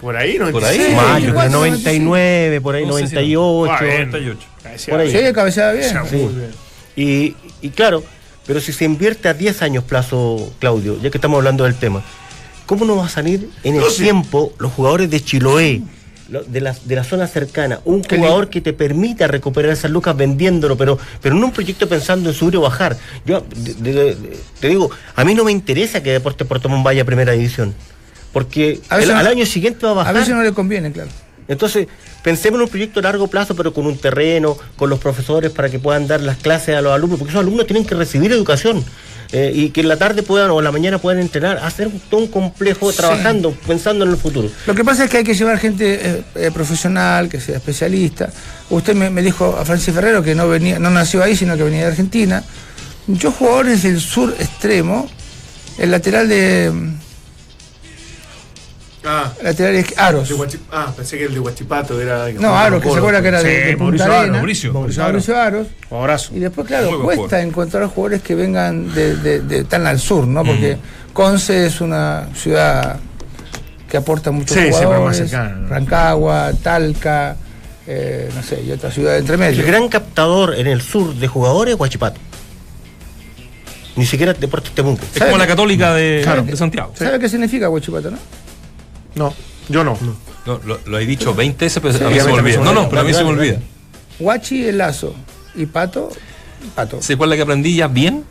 Por ahí, ¿no? Por ahí. Sí, Más, yo creo 94, 99, por ahí No sé si- 98. Ah, bien. 98. Por ahí. Sí, cabeceaba bien. Sí. Sí. Muy bien. Y, y claro, pero si se invierte a 10 años plazo, Claudio, ya que estamos hablando del tema, ¿cómo no va a salir en el No, sí. tiempo los jugadores de Chiloé, lo- de la, de la zona cercana? Un jugador que te permita recuperar esas lucas vendiéndolo, pero, pero no un proyecto pensando en subir o bajar. Yo de- de- de- te digo, a mí no me interesa que Deportes Puerto Montt vaya a primera división. Porque A veces el- no- al año siguiente va a A bajar. veces no le conviene, claro. Entonces, pensemos en un proyecto a largo plazo, pero con un terreno, con los profesores para que puedan dar las clases a los alumnos, porque esos alumnos tienen que recibir educación. eh, y que en la tarde puedan o en la mañana puedan entrenar, hacer un- todo un complejo Sí. trabajando, pensando en el futuro. Lo que pasa es que hay que llevar gente eh, eh, profesional, que sea especialista. Usted me, me dijo a Francis Ferrero que no venía, no nació ahí, sino que venía de Argentina. Yo jugadores del sur extremo, el lateral de Ah, lateral es Aros. de ah, pensé que el de Huachipato era. No, Aros, que se acuerda que era de, de Punta Mauricio Arena. Aros. Mauricio. Mauricio Mauricio Aros. Aros. Un abrazo. Y después, claro, Muy cuesta jugador. encontrar jugadores que vengan de, de- de tan al sur, ¿no? Porque Mm. Conce es una ciudad que aporta muchos Sí, siempre más jugadores. Rancagua, Talca, eh, no sé, y otra ciudad entre El medio. gran captador en el sur de jugadores es Huachipato. Ni siquiera Deportes Temuco. Es como la católica de, Claro. de Santiago. ¿Sabe qué significa Huachipato, no? No, yo no. No, lo, lo he dicho 20 veces, pero Sí, a mí se me olvida. No, no, pero a mí se me olvida. Huachi es lazo y pato, pato. ¿Se la que aprendí ya bien?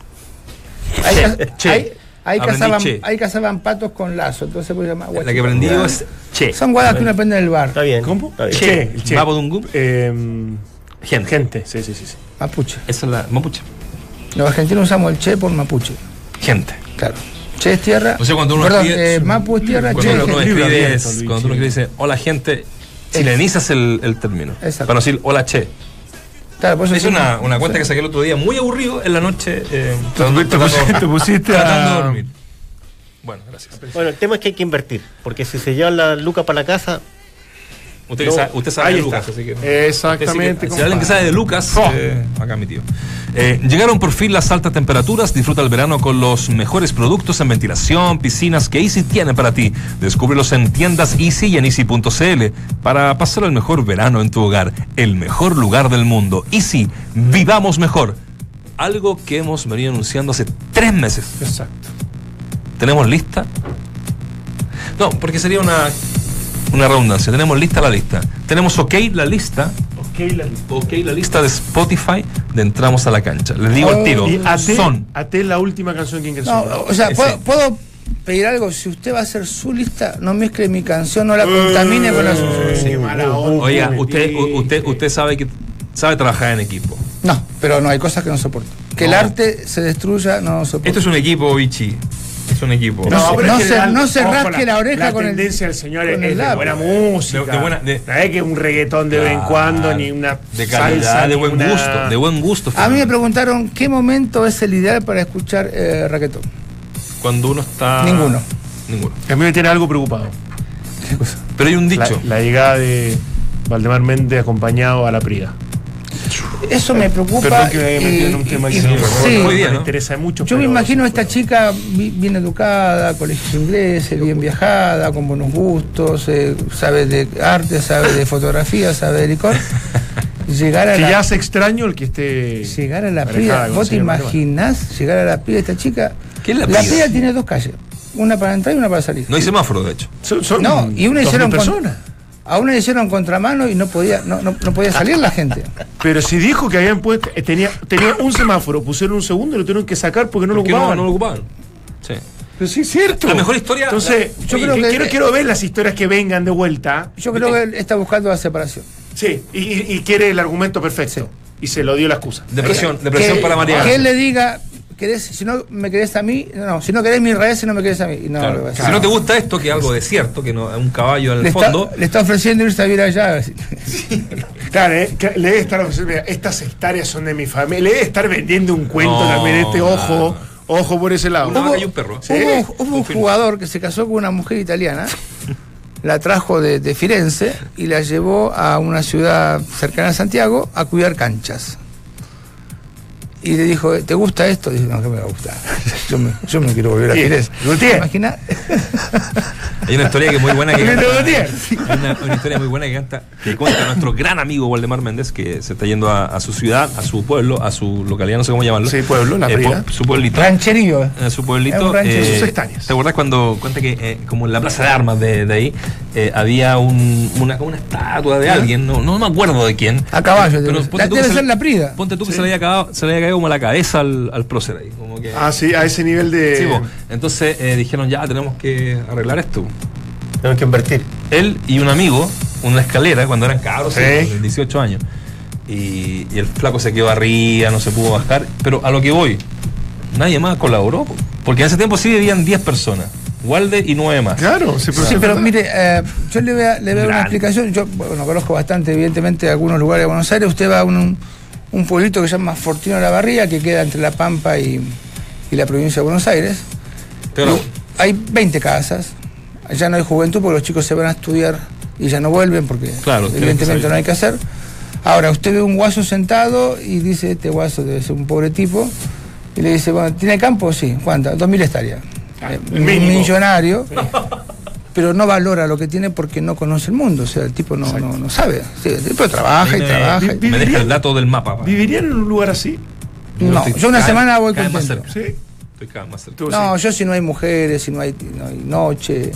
Ahí, ahí- cazaban, che. ahí cazaban patos con lazo, entonces se llama La que aprendí yo es che. Son guadas que uno aprende en el bar. Está bien. ¿Cómo? Está bien. Che, el che. Babo Dungu. Eh, Gente. gente, sí, sí, sí. sí. Mapuche. Esa es la mapuche. Los argentinos usamos el che por mapuche. Gente. Claro. Che es tierra. O sea, cuando uno Perdón, escribe- eh, Mapu es tierra, Cuando che es uno. Libro escribe, es- cuando uno escribe dice hola gente, chilenizas el, el término. Exacto. Para decir hola che. Claro, por eso Es una, una cuenta que saqué el otro día, muy aburrido en la noche. Eh, Te, te pusiste, te pusiste tratando de a... dormir. Bueno, gracias. Bueno, el tema es que hay que invertir. Porque si se llevan la luca para la casa, Usted, No, sabe, usted sabe de está. Lucas, así que. Exactamente, que, si alguien que sabe de Lucas, Oh. eh, acá mi tío. Eh, llegaron por fin las altas temperaturas. Disfruta el verano con los mejores productos en ventilación, piscinas que Easy tiene para ti. Descúbrelos en tiendas Easy y en Easy.cl para pasar el mejor verano en tu hogar. El mejor lugar del mundo. Easy, vivamos mejor. Algo que hemos venido anunciando hace tres meses. Exacto. ¿Tenemos lista? No, porque sería una, una redundancia. Tenemos lista la lista. Tenemos ok la lista. Ok, la lista. Ok la lista de Spotify de Entramos a la cancha. Les digo Oh, tiro. Y AT, Son. AT es la última canción que ingresó. No, o sea. ¿puedo, puedo pedir algo? Si usted va a hacer su lista, no mezcle mi canción, no la contamine con la suya. Sí, mala onda. Oiga, usted, usted, usted sabe que sabe trabajar en equipo. No, pero no, hay cosas que no soporto. Que el No. arte se destruya, no soporto. Esto es un equipo, Vichy. Es un equipo. No, pero no se- no se ojo, rasque la oreja con el- tendencia del señor con es, el de buena música. De- de buena- de- no es que un reggaetón de vez en cuando, ni una de calidad, salsa, de buen una- gusto, de buen gusto. A mí me preguntaron qué momento es el ideal para escuchar eh, reggaetón. Cuando uno está. Ninguno. Ninguno. A mí me tiene algo preocupado. Pero hay un La, dicho. la llegada de Valdemar Méndez acompañado a la Prida. Eso me preocupa. Perdón que me interesa mucho. Yo me imagino a esta chica bi- bien educada, colegios ingleses, bien viajada, con buenos gustos, eh, sabe de arte, sabe de fotografía, sabe de licor. Llegar a Que la, ya hace extraño el que esté. llegar a la con ¿Vos te imaginás llegar a la Prida esta chica? ¿Qué es la? Prida tiene dos calles, una para entrar y una para salir. No hay semáforo, de hecho. Son, son No, y una hicieron mil con- personas. A una le hicieron contramano y no podía, no, no, no podía salir la gente. Pero si dijo que habían puesto. eh, tenía, tenía un semáforo, pusieron un segundo y lo tuvieron que sacar porque no lo ¿Por qué no, ocupaban. no lo ocupaban? Sí. Pero sí, es cierto. La mejor historia- Entonces, Yo oye, creo que que- quiero, quiero ver las historias que vengan de vuelta. Yo creo que él está buscando la separación. Sí, y, quiere el argumento perfecto. Y se lo dio la excusa. Depresión, depresión que, para María. Que él le diga, querés, si no me querés a mí, no, si no querés mi raíz, no me querés a mí. No, Claro. le a Si no te gusta esto, que es algo de cierto, que no es un caballo en le, el está, fondo. le está ofreciendo irse a vivir allá. Claro, eh, le debe estar ofreciendo, mira, estas hectáreas son de mi familia. Le debe estar vendiendo un cuento No, también este no, ojo, ojo por ese lado. Hubo- vaca y un perro. Sí. Hubo, hubo un jugador que se casó con una mujer italiana, la trajo de, de Firenze y la llevó a una ciudad cercana a Santiago a cuidar canchas. Y le dijo, ¿te gusta esto? Dice, no, que me va a gustar. yo, me, yo me quiero volver a. Gutiérrez. ¿Te imaginas? Hay una historia que es muy buena que Gutiérrez. canta, hay una, una historia muy buena que canta que cuenta nuestro gran amigo Waldemar Méndez que se está yendo a, a su ciudad, a su pueblo, a su localidad, no sé cómo llamarlo. Sí, pueblo, La Eh, Prida. su pueblito. Rancherío. eh. Su pueblito. sus hectáreas. ¿Te acuerdas cuando cuenta que eh, como en la plaza de armas de, de ahí eh, había un, una, una estatua de alguien, no, no me acuerdo de quién. A caballo. Pero ponte La- tú debe se ser la Prida. Ponte tú que se, le había cagado, se le había caído como la cabeza al, al prócer ahí. Como que, Ah, sí, a ese nivel de. Sí, po. Entonces eh, dijeron, ya tenemos que arreglar esto. tenemos que invertir. Él y un amigo, una escalera, cuando eran cabros, Sí. sí, de 18 años. Y, y el flaco se quedó arriba, no se pudo bajar. Pero a lo que voy, nadie más colaboró. po. Porque en ese tiempo sí vivían 10 personas. Walde y 9 más. Claro, sí, pero, Sí, pero mire, eh, yo le voy a, le voy a dar una explicación. Yo bueno, conozco bastante, evidentemente, algunos lugares de Buenos Aires. Usted va a un, un pueblito que se llama Fortino de la Barría, que queda entre La Pampa y, y la provincia de Buenos Aires. Pero, hay 20 casas. Allá no hay juventud porque los chicos se van a estudiar y ya no vuelven porque Claro, evidentemente no hay que hacer. Ahora, usted ve un guaso sentado y dice, este guaso debe ser un pobre tipo. Y le dice, bueno, ¿tiene campo? Sí. ¿Cuántas? 2.000 hectáreas. Eh, el mínimo. millonario. Pero no valora lo que tiene porque no conoce el mundo. O sea, el tipo no, no, no sabe. Sí, el tipo trabaja y me- trabaja. y- Me deja el dato del mapa. pa. ¿Vivirían en un lugar así? No, yo una semana voy cerca. Sí. No, sí. yo si no hay mujeres, si no hay, no hay noche.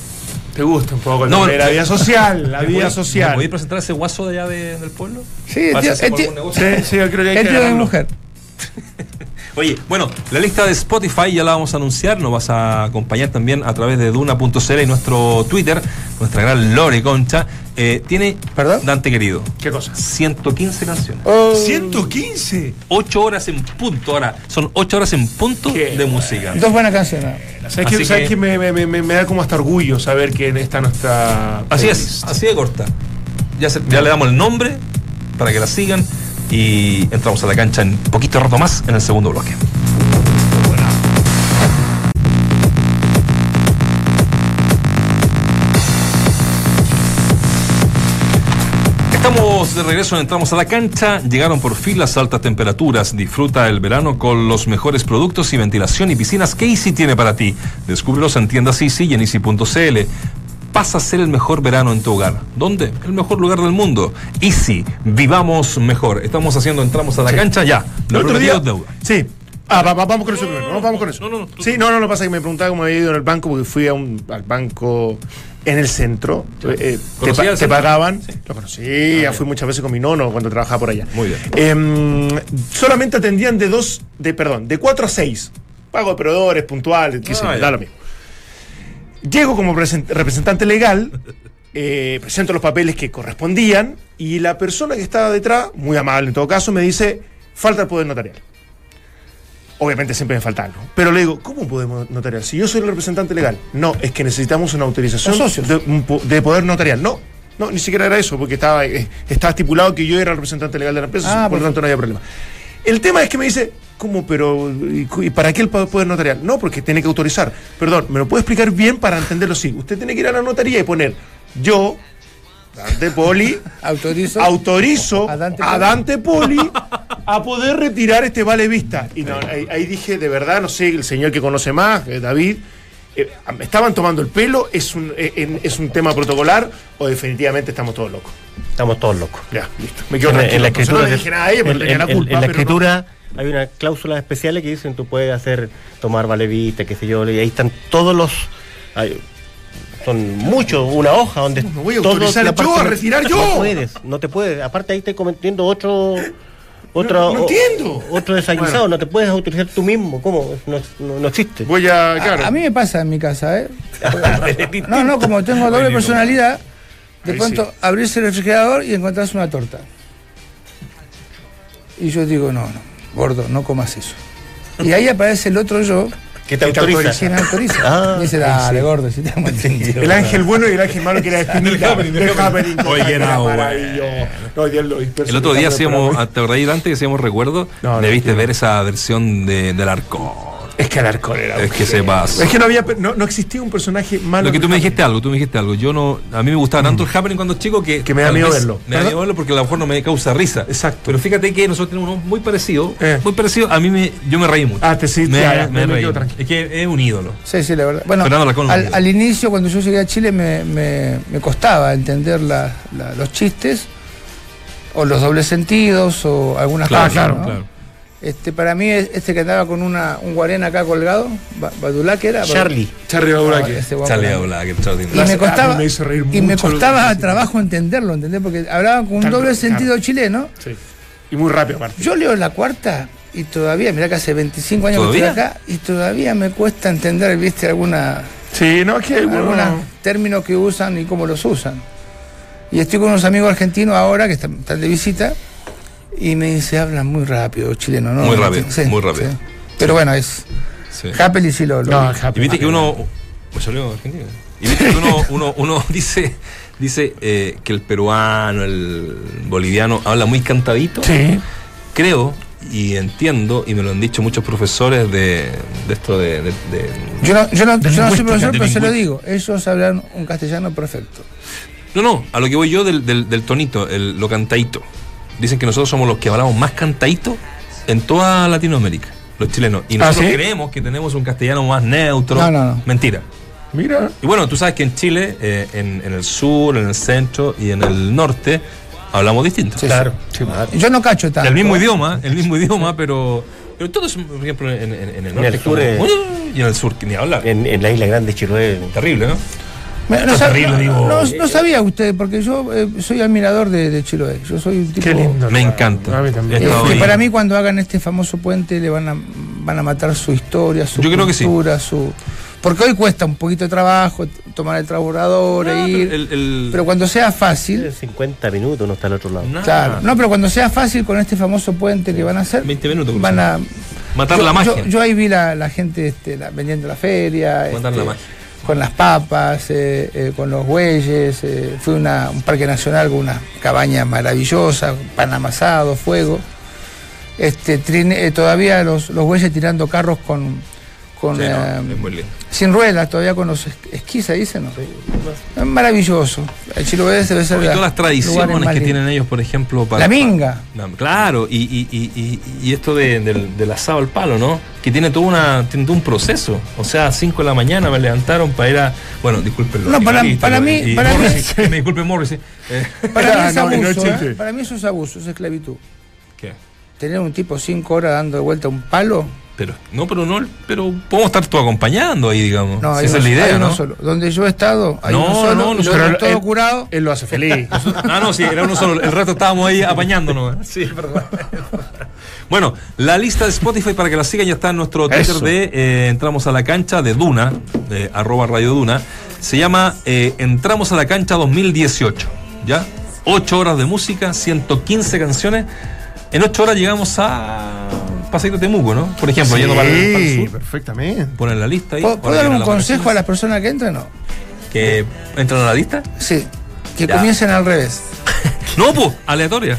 ¿Te gusta un poco No, la vida social? La ¿Me vida podéis- ¿Me social. podéis presentar ese guaso de allá de- del pueblo? Sí, tío, el tío-. Sí, sí, yo creo que hay el que tío de mujer. Oye, bueno, la lista de Spotify ya la vamos a anunciar, nos vas a acompañar también a través de Duna.cl y nuestro Twitter, nuestra gran Lore Concha. Eh, tiene, ¿Perdón? Dante querido, ¿Qué cosa? 115 canciones. Oh, 115. 8 horas en punto, ahora son 8 horas en punto Qué de música. dos buenas canciones. ¿Sabes qué? ¿Sabes que-? Me, me- me- me da como hasta orgullo saber que está nuestra. Así es, así de corta. Ya, se- ya le damos el nombre para que la sigan y entramos a la cancha en poquito rato más en el segundo bloque. Estamos de regreso, entramos a la cancha. Llegaron por fin las altas temperaturas. Disfruta el verano con los mejores productos y ventilación y piscinas que Easy tiene para ti. Descúbrelos en tiendas Easy y en Easy.cl. Pasa a ser el mejor verano en tu hogar. ¿Dónde? El mejor lugar del mundo. Easy, vivamos mejor. Estamos haciendo, entramos a la cancha ya. El Lo otro día. deuda. Sí. Ah, va- va- vamos con eso primero. ¿no? Vamos con eso. No, no, no. Sí, no, no, no pasa que me preguntaba cómo había ido en el banco porque fui a un, al banco en el centro. Eh, te, ¿Conocía pa- el te pagaban. Lo conocía, fui muchas veces con mi nono cuando trabajaba por allá. Muy bien. Em, solamente atendían de dos, de perdón, de cuatro a seis. Pago de proveedores, puntuales, Ah, da lo mismo. Llego como present- representante legal, eh, presento los papeles que correspondían y la persona que estaba detrás, muy amable en todo caso, me dice, falta el poder notarial. Obviamente siempre me falta algo. Pero le digo, ¿cómo podemos notarial? Si yo soy el representante legal. No, es que necesitamos una autorización de, de poder notarial. No, no, ni siquiera era eso, porque estaba, eh, estaba estipulado que yo era el representante legal de la empresa, Ah, por lo tanto no había problema. El tema es que me dice, ¿cómo? Pero, ¿y, para qué el po- poder notarial? No, porque tiene que autorizar. Perdón, ¿me lo puede explicar bien para entenderlo? Sí, usted tiene que ir a la notaría y poner, yo, Dante Poli, Autorizo. autorizo A a Dante Poli. A poder retirar este vale vista. Y no, ahí, ahí dije, de verdad, no sé, el señor que conoce más, eh, David, eh, ¿me estaban tomando el pelo? ¿Es un, eh, en- ¿Es un tema protocolar o definitivamente estamos todos locos? Estamos todos locos. Ya, listo. Me quedo En, tranquilo. en la escritura, no le dije nada a ella porque en- tenía la culpa. en la pero no. Hay una cláusula especiales que dicen tú puedes hacer tomar vale vista, qué sé yo, y ahí están todos los hay- son muchos, una hoja donde Me voy a autorizar yo a retirar no yo. puedes, no te puedes. Aparte ahí estoy cometiendo otro otro No- no entiendo. otro desaguisado, Bueno. no te puedes autorizar tú mismo, ¿cómo? No, no, no existe. Voy a. Claro. A, a mí me pasa en mi casa, ¿eh? No, no, como tengo doble personalidad, de Ahí pronto sí. abrirse el refrigerador y encontrarse una torta. Y yo digo, no, no, gordo, no comas eso. Y ahí aparece el otro yo, ¿Qué te ¿Qué te autoriza? que me autoriza. Ah, dice, dale, gordo, si te hemos entendido. El ángel bueno y el ángel malo que era espinita. Oye, era El otro día hacíamos, ¿te acordás antes que hacíamos recuerdo? Debiste ver esa versión de, del arco. Es que el arco era. Es un que se pasa. Es que no había. No, no existía un personaje malo. Lo que tú me dijiste algo, tú me dijiste algo. Yo no, a mí me gustaba tanto el Happening cuando chico que. Que me da miedo verlo. Me da miedo verlo porque a lo mejor no me causa risa. Exacto. Pero fíjate que nosotros tenemos uno muy parecido. Eh. Muy parecido. A mí me, yo me reí mucho. Ah, te sí, me, ya, ya, me me reí. quedo tranquilo. Es que es un ídolo. Sí, sí, la verdad. Bueno, al, inicio, cuando yo llegué a Chile, me, me- me costaba entender la- la- los chistes, o los dobles sentidos, o algunas Claro, cosas. claro, ¿no? claro. Este, para mí, este que andaba con una, un guarén acá colgado, Ba- Badulá, que era? Charlie. Charlie Ah, ese guapo Charlie. Aula, que Y extraordinario. me A costaba, mí me hizo reír y me costaba que- trabajo entenderlo, ¿entendés? Porque hablaban con un doble claro. sentido chileno. Sí. Y muy rápido, aparte. Yo leo la cuarta y todavía, mirá que hace 25 años que ¿Todavía? estoy acá, y todavía me cuesta entender, viste, alguna Sí, no, es que hay algunos términos que usan y cómo los usan. Y estoy con unos amigos argentinos ahora que están, están de visita y me dice, hablan muy rápido, chileno, ¿no? Muy rápido, Sí, muy rápido. sí. Pero bueno, es. Sí. Happily sí lo. lo- No, Happy. Y viste que uno. Me salió argentino. Y viste que uno, uno, uno dice, dice eh, que el peruano, el boliviano habla muy cantadito. Sí. Creo y entiendo, y me lo han dicho muchos profesores de, de esto de, de- de- Yo no, yo no, yo no soy profesor, pero se lo digo. Ellos hablan un castellano perfecto. No, no, a lo que voy yo del, del, del tonito, el, lo cantadito. Dicen que nosotros somos los que hablamos más cantadito en toda Latinoamérica, los chilenos. Y ¿Ah, nosotros sí? creemos que tenemos un castellano más neutro. No, no, no. Mentira. Mira. Y bueno, tú sabes que en Chile, eh, en, en el sur, en el centro y en el norte, hablamos distinto. Sí, Claro. sí. Yo no cacho tanto. El mismo idioma, el mismo idioma, pero, pero todos, por ejemplo, en, en- en el norte. el sur, es eh, y en el sur, ni hablar. En, en la isla grande Chiloé. Terrible, ¿no? No, Esto es sab- terrible, no- digo. no- no sabía usted, porque yo eh, soy admirador de, de Chiloé. Yo soy un tipo. Qué lindo. Me encanta. A mí también. Eh, para mí cuando hagan este famoso puente le van a, van a matar su historia, su Yo creo que sí. cultura, su... Porque hoy cuesta un poquito de trabajo tomar el transbordador No, e ir. pero el- el- Pero cuando sea fácil, 50 minutos no está al otro lado. Nada. claro. No, pero cuando sea fácil con este famoso puente que van a hacer, 20 minutos, van a Matar yo, la magia. Yo, yo ahí vi la, la gente este, la- vendiendo la feria, Matar este, la magia. Con las papas, eh, eh, con los bueyes. eh, fui a una- un parque nacional con una cabaña maravillosa, pan amasado, fuego. Este, eh, todavía los, los bueyes tirando carros con, con Sí, no, eh, es muy lindo. sin ruedas, todavía con los es- esquís, se dicen. ¿no? Es maravilloso. El Chiloé debe ser Y de todas las tradiciones que tienen ellos, por ejemplo, para. La minga. para- claro, y, y, y, y- y esto de- del, del asado al palo, ¿no? Que tiene todo, una, tiene todo un proceso. O sea, a 5 de la mañana me levantaron para ir a. Bueno, disculpen. los No, para- para mí- Y para mí- me disculpe Morrissey. Eh, Para mí es No, no, no abuso. ¿eh? Para mí eso es abuso, es esclavitud. ¿Qué? Tener un tipo cinco horas dando de vuelta un palo. Pero, no, pero no, pero podemos estar todos acompañando ahí, digamos. No, esa es la idea, ¿no? solo. Donde yo he estado, hay No, uno solo, no, y no, lo pero otro todo él- curado. Él lo hace feliz. Ah, no, sí, era uno solo. El resto estábamos ahí apañándonos. ¿eh? Sí, perdón. Bueno, la lista de Spotify para que la sigan ya está en nuestro Twitter Eso. de eh, Entramos a la cancha de Duna, de arroba Radio Duna. Se llama eh, Entramos a la cancha 2018. ¿Ya? 8 horas de música, 115 canciones. En 8 horas llegamos a Paseito Temuco, ¿no? Por ejemplo, yendo para el, para el Sí, sur. perfectamente. Ponen la lista ahí. ¿Puedo, puedo dar un consejo a las personas que entran? No. Que entran a la lista. Sí. Que Ya. comiencen al revés. No, pues, aleatoria.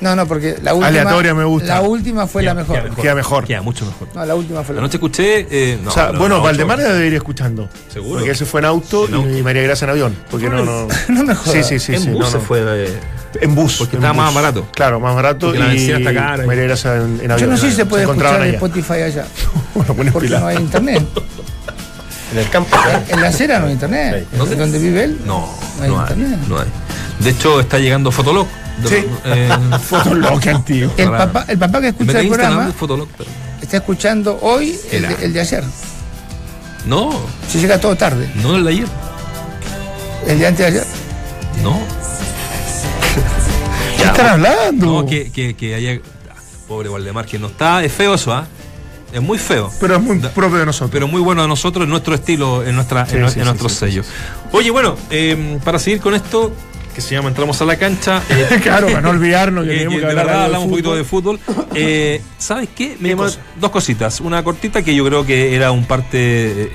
No, no, porque la última. Aleatoria me gusta. La última fue la Queda- mejor. queda mejor. Queda mucho mejor. No, la última fue la Anoche escuché. eh, no, o sea, no, bueno, no, Valdemar debería ir escuchando. Seguro. Porque él se fue en auto, En auto. y María Gracia en avión. Porque no, no. No me jodas. Sí, sí, sí. en sí, bus no, se fue. eh, En bus. Porque en estaba más bus. barato. Claro, más barato. Porque la y benzina está cara y- en, en avión. Yo no sé si se puede encontraron escuchar allá. Spotify allá. Pones Porque no hay internet. En el campo. En la acera no hay internet. ¿Dónde? ¿Dónde vive él? No, No hay no hay, internet. no hay. De hecho, está llegando Fotolog. Sí. eh, Fotolog, qué antiguo. El papá, el papá que escucha el programa Fotolog. pero- está escuchando hoy el el de ayer. No, Si llega todo tarde. no el de ayer. El de antes de ayer. No. ¿Qué están hablando? No, que, que, que haya. Pobre Valdemar, que no está. Es feo eso, ¿ah? Es muy feo. Pero es muy propio de nosotros. pero muy bueno a nosotros, en nuestro estilo, en, nuestra, Sí, en, sí, en sí, nuestro sello. Oye, bueno, eh, para seguir con esto, que se llama Entramos a la cancha. eh, claro, para no olvidarnos que que- tenemos que de hablar verdad hablamos un poquito de fútbol. Eh, ¿Sabes qué? Me llamó dos cositas. Una cortita que yo creo que era un parte,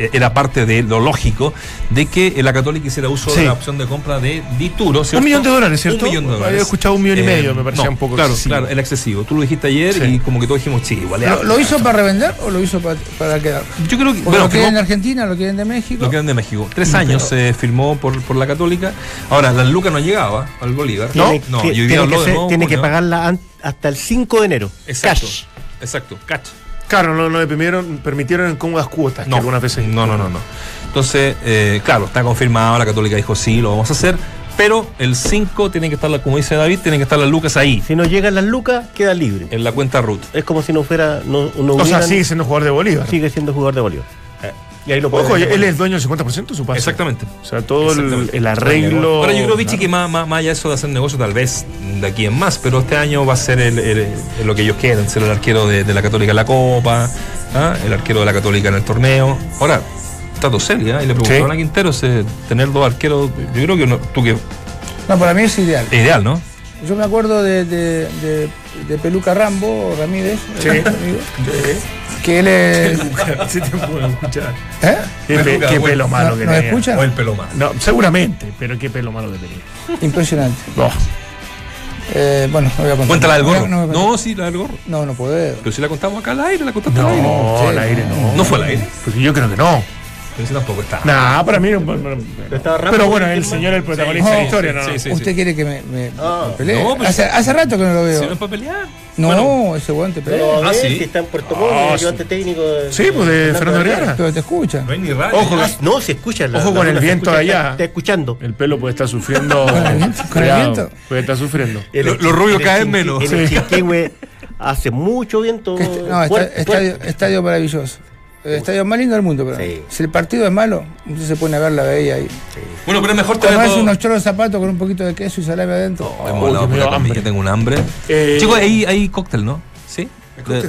eh, era parte de lo lógico de que la Católica hiciera uso Sí. de la opción de compra de Dituro. ¿cierto? Un millón de dólares, ¿cierto? Un millón de Había dólares. escuchado un millón y medio, me parecía no, un poco Claro, excesivo. claro, el excesivo. Tú lo dijiste ayer Sí. y como que todos dijimos, sí, igual ¿Lo, hizo para revender o lo hizo para, para quedar? Yo creo que. ¿O Bueno, lo quieren de Argentina, lo quieren de México? lo quedan de México. Tres años se firmó por, por la Católica. Ahora, la Lucas no llegaba al Bolívar. No, día tiene que, de ser- nuevo tiene porque que no. pagarla hasta el 5 de enero. Exacto. Cash. Exacto, catch. Claro, no, no le permitieron, permitieron en cómodas cuotas, No, que algunas veces. no, no, no, no. Entonces, eh, claro, está confirmado. La Católica dijo sí, lo vamos a hacer. Pero el 5 tiene que estar, la- como dice David, tiene que estar las Lucas ahí, Si no llegan las lucas, queda libre. en la cuenta root. Es como si no fuera. No, no O sea, sigue siendo jugador de Bolívar. sigue siendo jugador de Bolívar. Eh, Y ahí lo Ojo, él es dueño del 50% de su pase. Exactamente. O sea, todo el, el arreglo. Ahora yo creo, Vichy, que más, más, más allá de eso de hacer negocio, tal vez de aquí en más, pero este año va a ser el, el- el- lo que ellos quieren, ser el arquero de, de la Católica en la Copa, ¿ah? el arquero de la Católica en el torneo. Ahora, está todo serio, ¿ah? y le preguntaron Sí. a Quintero se- tener dos arqueros, yo creo que no- tú que No, para mí es ideal. es ideal, ¿no? Yo me acuerdo de, de, de- de Peluca Rambo, Ramírez, Sí. Que él es... Sí, te puedo escuchar. ¿Eh? Qué, pe- pelo malo ¿No- que no tenía. escucha? O el pelo más. No, seguramente, pero qué pelo malo que tenía. Impresionante. Oh, Eh, bueno, no voy a contar. Cuéntala del gorro. No, no, No, sí, la del gorro. no, no puedo. Pero si la contamos acá al aire, la contaste al aire. no, al aire no. ¿No fue al aire? Porque yo creo que no. Pero ese tampoco está. Nah, para mí no. no- no- Estaba rápido Pero bueno, el señor es el protagonista de la historia, ¿no? sí, sí. ¿Usted quiere que me, me- Ah. me pelee? No, pues- hace, hace rato que no lo veo. Si no es para pelear. no, Bueno, ese guante pelea. Pero a Ah, sí. si está en Puerto Montt, Ah, el sí. ayudante técnico. de- Sí, pues de Fernando Vergara. Pero te escucha. no hay ni radio. Ojo, Ah, no, se escucha. la- Ojo la con el se viento escucha, allá. Está, está escuchando. El pelo puede estar sufriendo. ¿Con el viento? Puede estar sufriendo. Los rubios caen menos. En el Sí. Hace mucho viento. Este- no, está- fuerte, estadio, fuerte. estadio maravilloso. El estadio más lindo del mundo, pero Sí. si el partido es malo, usted se pone a ver la veía ahí. Bueno, pero es mejor tener Comerse todo- unos choros de zapatos con un poquito de queso y salame adentro. Uy, mola, que hambre. que tengo un hambre. Eh, Chicos, ahí hay cóctel, ¿no? ¿Sí? De,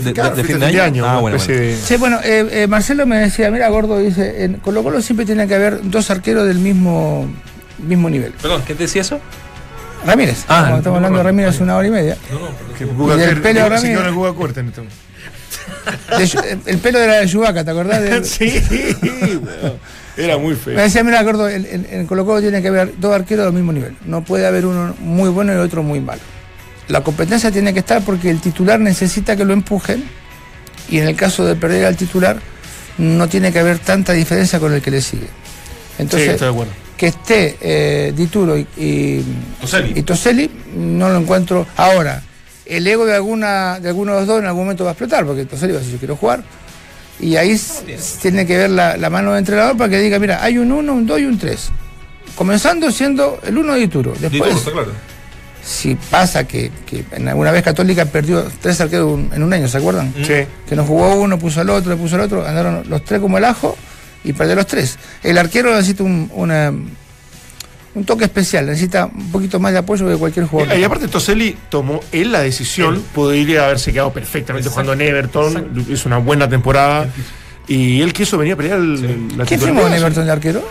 fin de de año. Ah, bueno, especie bueno. de- Sí, bueno, eh, eh, Marcelo me decía, mira, Gordo, dice, en Colo Colo siempre tiene que haber dos arqueros del mismo, mismo nivel. Perdón, ¿qué te decía eso? Ramírez, Ah, estamos hablando de Ramírez hace una hora y media. No, no, perdón. que Y del se Ramírez. el. De pelo de la de Yubaca, ¿te acordás? De- Sí. Era muy Me feo. decía, mira, Gordo, en, en- Colo Colo tiene que haber dos arqueros del mismo nivel. No puede haber uno muy bueno y el otro muy malo. La competencia tiene que estar porque el titular necesita que lo empujen y en el caso de perder al titular no tiene que haber tanta diferencia con el que le sigue. Sí, Entonces, estoy de acuerdo. que esté eh, Dituro y, y, Toselli. y Toselli, no lo encuentro. Ahora, el ego de alguna de alguno de los dos en algún momento va a explotar, porque Toselli va a decir yo quiero jugar. Y ahí tiene que ver la, la mano del entrenador para que diga, mira, hay un 1, un 2 y un 3. Comenzando siendo el 1 de Dituro. Dituro, Después, está claro. si pasa que, que en alguna vez Católica perdió tres arqueros un- en un año, ¿se acuerdan? Sí. que no jugó uno, puso al otro, le puso al otro, andaron los tres como el ajo y perdió los tres. El arquero necesita un, una- un toque especial, necesita un poquito más de apoyo que cualquier jugador. Y aparte Toselli tomó él la decisión, podría haberse quedado perfectamente jugando en Everton, hizo una buena temporada. Y él quiso venir a pelear el, la ¿Quién titularidad. firmó en Everton de arquero?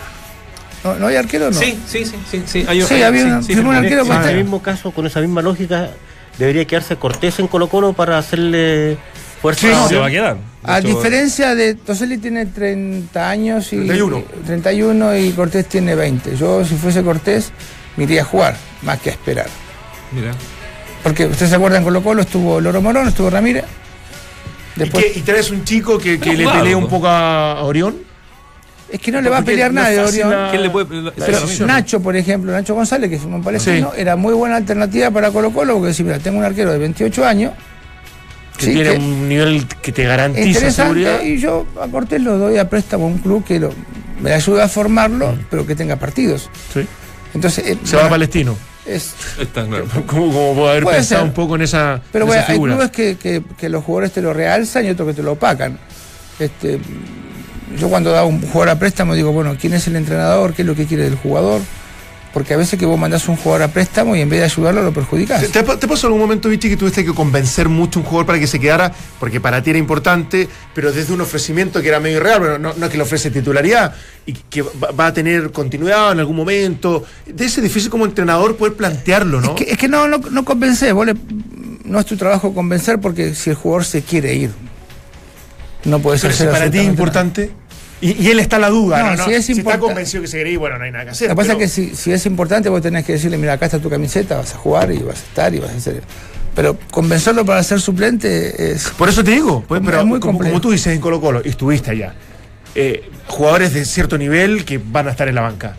¿No, ¿no hay arquero no? Sí, sí, sí, sí, sí. Hay, Sí, había una- firmó un arquero En para ese estar- mismo caso, con esa misma lógica, debería quedarse Cortés en Colo Colo para hacerle fuerza. Sí, Se va a quedar. A hecho, diferencia de Toselli tiene 30 años y 31. 31 y Cortés tiene 20. Yo si fuese Cortés me iría a jugar más que a esperar. Mira. Porque ustedes se acuerdan Colo Colo estuvo Loro Morón, estuvo Ramírez. ¿Y, Después, qué- y traes un chico que, le pelea un ¿no? poco a Orión. es que no le va a pelear no nadie, fácil Orión. la- ¿Quién le puede.? Pero. Nacho, por ejemplo, Nacho González, que es un palestino, Sí. era muy buena alternativa para Colo Colo, porque si mira, tengo un arquero de 28 años, que sí, tiene que- un nivel que te garantiza interesante, seguridad. y yo a Cortés lo doy a préstamo a un club que lo, me ayuda a formarlo, pero que tenga partidos. Sí. Entonces, eh, Se va a Palestino. es- Está claro. Como, como puedo haber Puede pensado ser. un poco en esa, pero en bueno, esa hay clubes que, que- que los jugadores te lo realzan y otros que te lo opacan. Este, yo cuando da un jugador a préstamo digo, bueno, ¿quién es el entrenador? ¿Qué es lo que quiere del jugador? Porque a veces que vos mandás un jugador a préstamo y en vez de ayudarlo lo perjudicás. ¿Te, pasó algún momento, Vichy, que tuviste que convencer mucho a un jugador para que se quedara? Porque para ti era importante, pero desde un ofrecimiento que era medio irreal, pero no, no es que le ofrece titularidad y que va, va a tener continuidad en algún momento. De ese difícil como entrenador poder plantearlo, ¿no? Es que, es que no, no, no convencés, vos le- no es tu trabajo convencer porque si el jugador se quiere ir, no puede ser Pero si para ti es importante. Y, y él está en la duda, No, ¿no? si es está importa- convencido que se bueno, no hay nada que hacer. Lo que pasa pero- es que si, si es importante vos tenés que decirle, mira, acá está tu camiseta, vas a jugar y vas a estar y vas a hacer... Pero convencerlo para ser suplente es... Por eso te digo, pues, Es pero muy como, como tú dices en Colo Colo, y estuviste allá, eh, jugadores de cierto nivel que van a estar en la banca.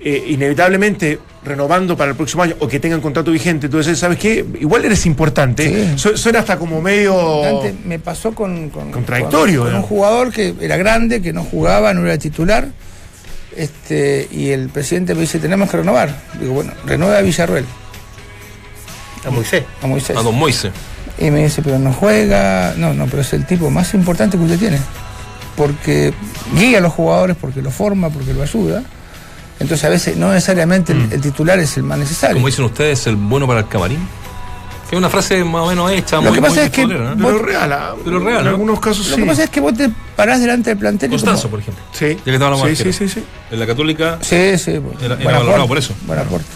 Eh, inevitablemente renovando para el próximo año o que tengan contrato vigente, tú dices, ¿sabes qué? Igual eres importante. Sí. Su- Suena hasta como medio... Me pasó con, con- Contradictorio, con- un jugador que era grande, que no jugaba, no era titular, este, y el presidente me dice, tenemos que renovar. Digo, bueno, renueva a Villarruel, A Moisés. a Moisés. A Don Moise. Y me dice, pero no juega. No, no, pero es el tipo más importante que usted tiene. Porque guía a los jugadores, porque lo forma, porque lo ayuda. Entonces a veces no necesariamente Mm. el, el titular es el más necesario. Como dicen ustedes, el bueno para el camarín. Que es una frase más o menos hecha, Lo muy, que pasa muy es que real, ah, Pero real, En ¿no? algunos casos Lo sí. que pasa es que vos te parás delante del plantel y Constanzo, como- por ejemplo. Sí, Ya que estaba sí, sí, sí, sí. En la Católica. Sí, sí. bueno, Era- valorado aporte, por eso. Buen aporte.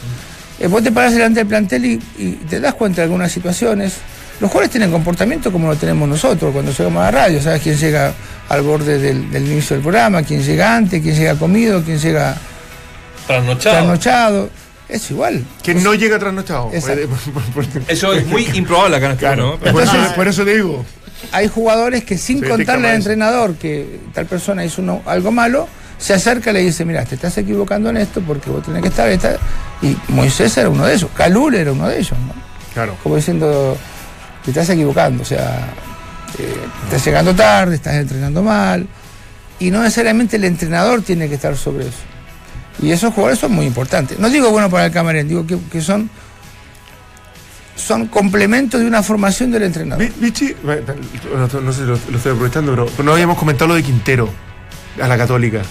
Eh, vos te parás delante del plantel y, y te das cuenta de algunas situaciones. Los jugadores tienen comportamiento como lo tenemos nosotros cuando llegamos a la radio. ¿Sabes quién llega al borde del, del inicio del programa? ¿Quién llega antes? ¿Quién llega comido? ¿Quién llega Trasnochado. trasnochado? Es igual. Que no llega trasnochado. Eso es muy improbable acá en este Claro, ¿no? Pero- por, eso, Entonces- por eso te digo. Hay jugadores que sin Sí, contarle al entrenador que tal persona hizo uno- algo malo, se acerca y le dice, mira, te estás equivocando en esto porque vos tenés que estar... esta-". Y Moisés era uno de ellos, Calul era uno de ellos, ¿no? Claro. como diciendo, te estás equivocando, o sea, eh, estás llegando tarde, estás entrenando mal, y no necesariamente el entrenador tiene que estar sobre eso. Y esos jugadores son muy importantes. No digo bueno para el camarén, digo que, que son, son complementos de una formación del entrenador. Vi- Vichy, no, no sé, lo, lo estoy aprovechando, pero, no habíamos comentado lo de Quintero a la Católica.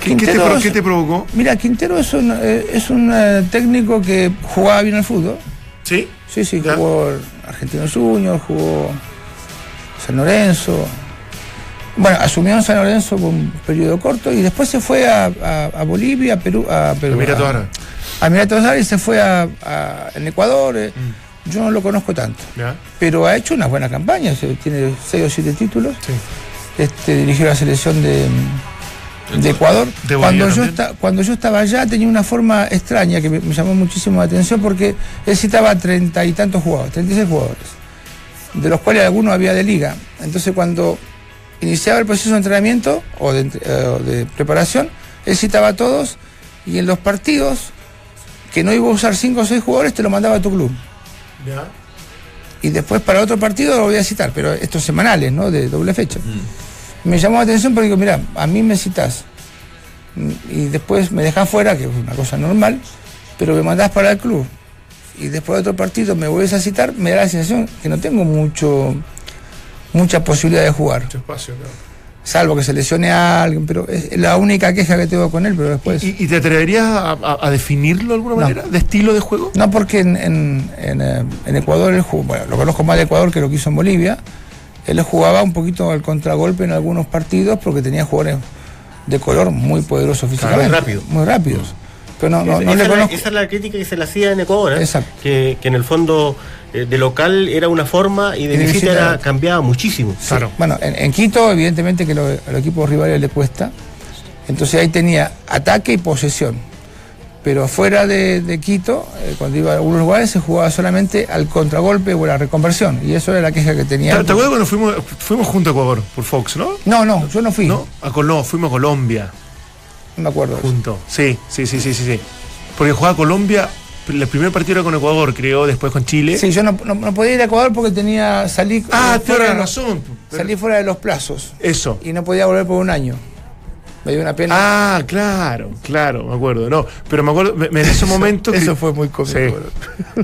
¿Qué, qué te, qué provocó? Mira, Quintero es un, eh, es un eh, técnico que jugaba bien al fútbol. ¿Sí? Sí, sí, Ya. jugó Argentino Junior, jugó San Lorenzo. Bueno, asumió en San Lorenzo por un periodo corto y después se fue a, a- a Bolivia, a Perú, a Perú. Emiratos a- Árabes. A Emiratos Árabes y se fue a, en Ecuador. eh. Mm. Yo no lo conozco tanto, pero ha hecho una buena campaña. se- Tiene seis o siete títulos. Sí. Este, dirigió la selección de, de Ecuador. De cuando, yo esta- cuando yo estaba allá tenía una forma extraña que me, me llamó muchísimo la atención porque él citaba treinta y tantos jugadores, 36 jugadores, de los cuales algunos había de liga. Entonces cuando iniciaba el proceso de entrenamiento o de, entre- eh, o de preparación, él citaba a todos y en los partidos que no iba a usar cinco o seis jugadores te lo mandaba a tu club. ¿Ya? Y después para otro partido lo voy a citar, pero estos semanales, ¿no? De doble fecha. Me llamó la atención porque digo, mira, a mí me citas mm, y después me dejas fuera, que es una cosa normal, pero me mandás para el club. Y después de otro partido me vuelves a citar, me da la sensación que no tengo mucho mucha posibilidad de jugar. Mucho espacio, claro. Salvo que se lesione a alguien, pero es la única queja que tengo con él, pero después. ¿Y, y te atreverías a, a- a definirlo de alguna No. manera? ¿De estilo de juego? No, porque en, en- en, eh, en Ecuador, él jugó- bueno, lo conozco más de Ecuador que lo que hizo en Bolivia, él jugaba un poquito al contragolpe en algunos partidos porque tenía jugadores de color muy poderosos físicamente. muy rápido. Muy rápidos. Pero no, no, Esa- no esa, le es la, conozco. esa es la crítica que se le hacía en Ecuador, ¿eh? Exacto. que, que en el fondo eh, de local era una forma y de visita visita era, era- cambiaba muchísimo. Claro. Bueno, en, en Quito, evidentemente que lo- a los equipos rivales le cuesta. Entonces ahí tenía ataque y posesión. Pero fuera de, de Quito, eh, cuando iba a algunos lugares, se jugaba solamente al contragolpe o a la reconversión. Y eso era la queja que tenía. ¿Te, te acuerdas cuando fuimos, fuimos junto a Ecuador por Fox, no? No, no, yo no fui. ¿No? A Col- no, fuimos a Colombia No me acuerdo. eso. juntos. Sí, sí, sí, sí, sí, sí. Porque jugaba Colombia, el primer partido era con Ecuador, creo, después con Chile. Sí, yo no, no- no podía ir a Ecuador porque tenía salí Ah, eh, los- razón. salí fuera de los plazos Eso. y no podía volver por un año. Me dio una pena. Ah, claro, claro, me acuerdo. No, pero me acuerdo, me- me- en ese momento. Eso cri- fue muy cómico. Sí.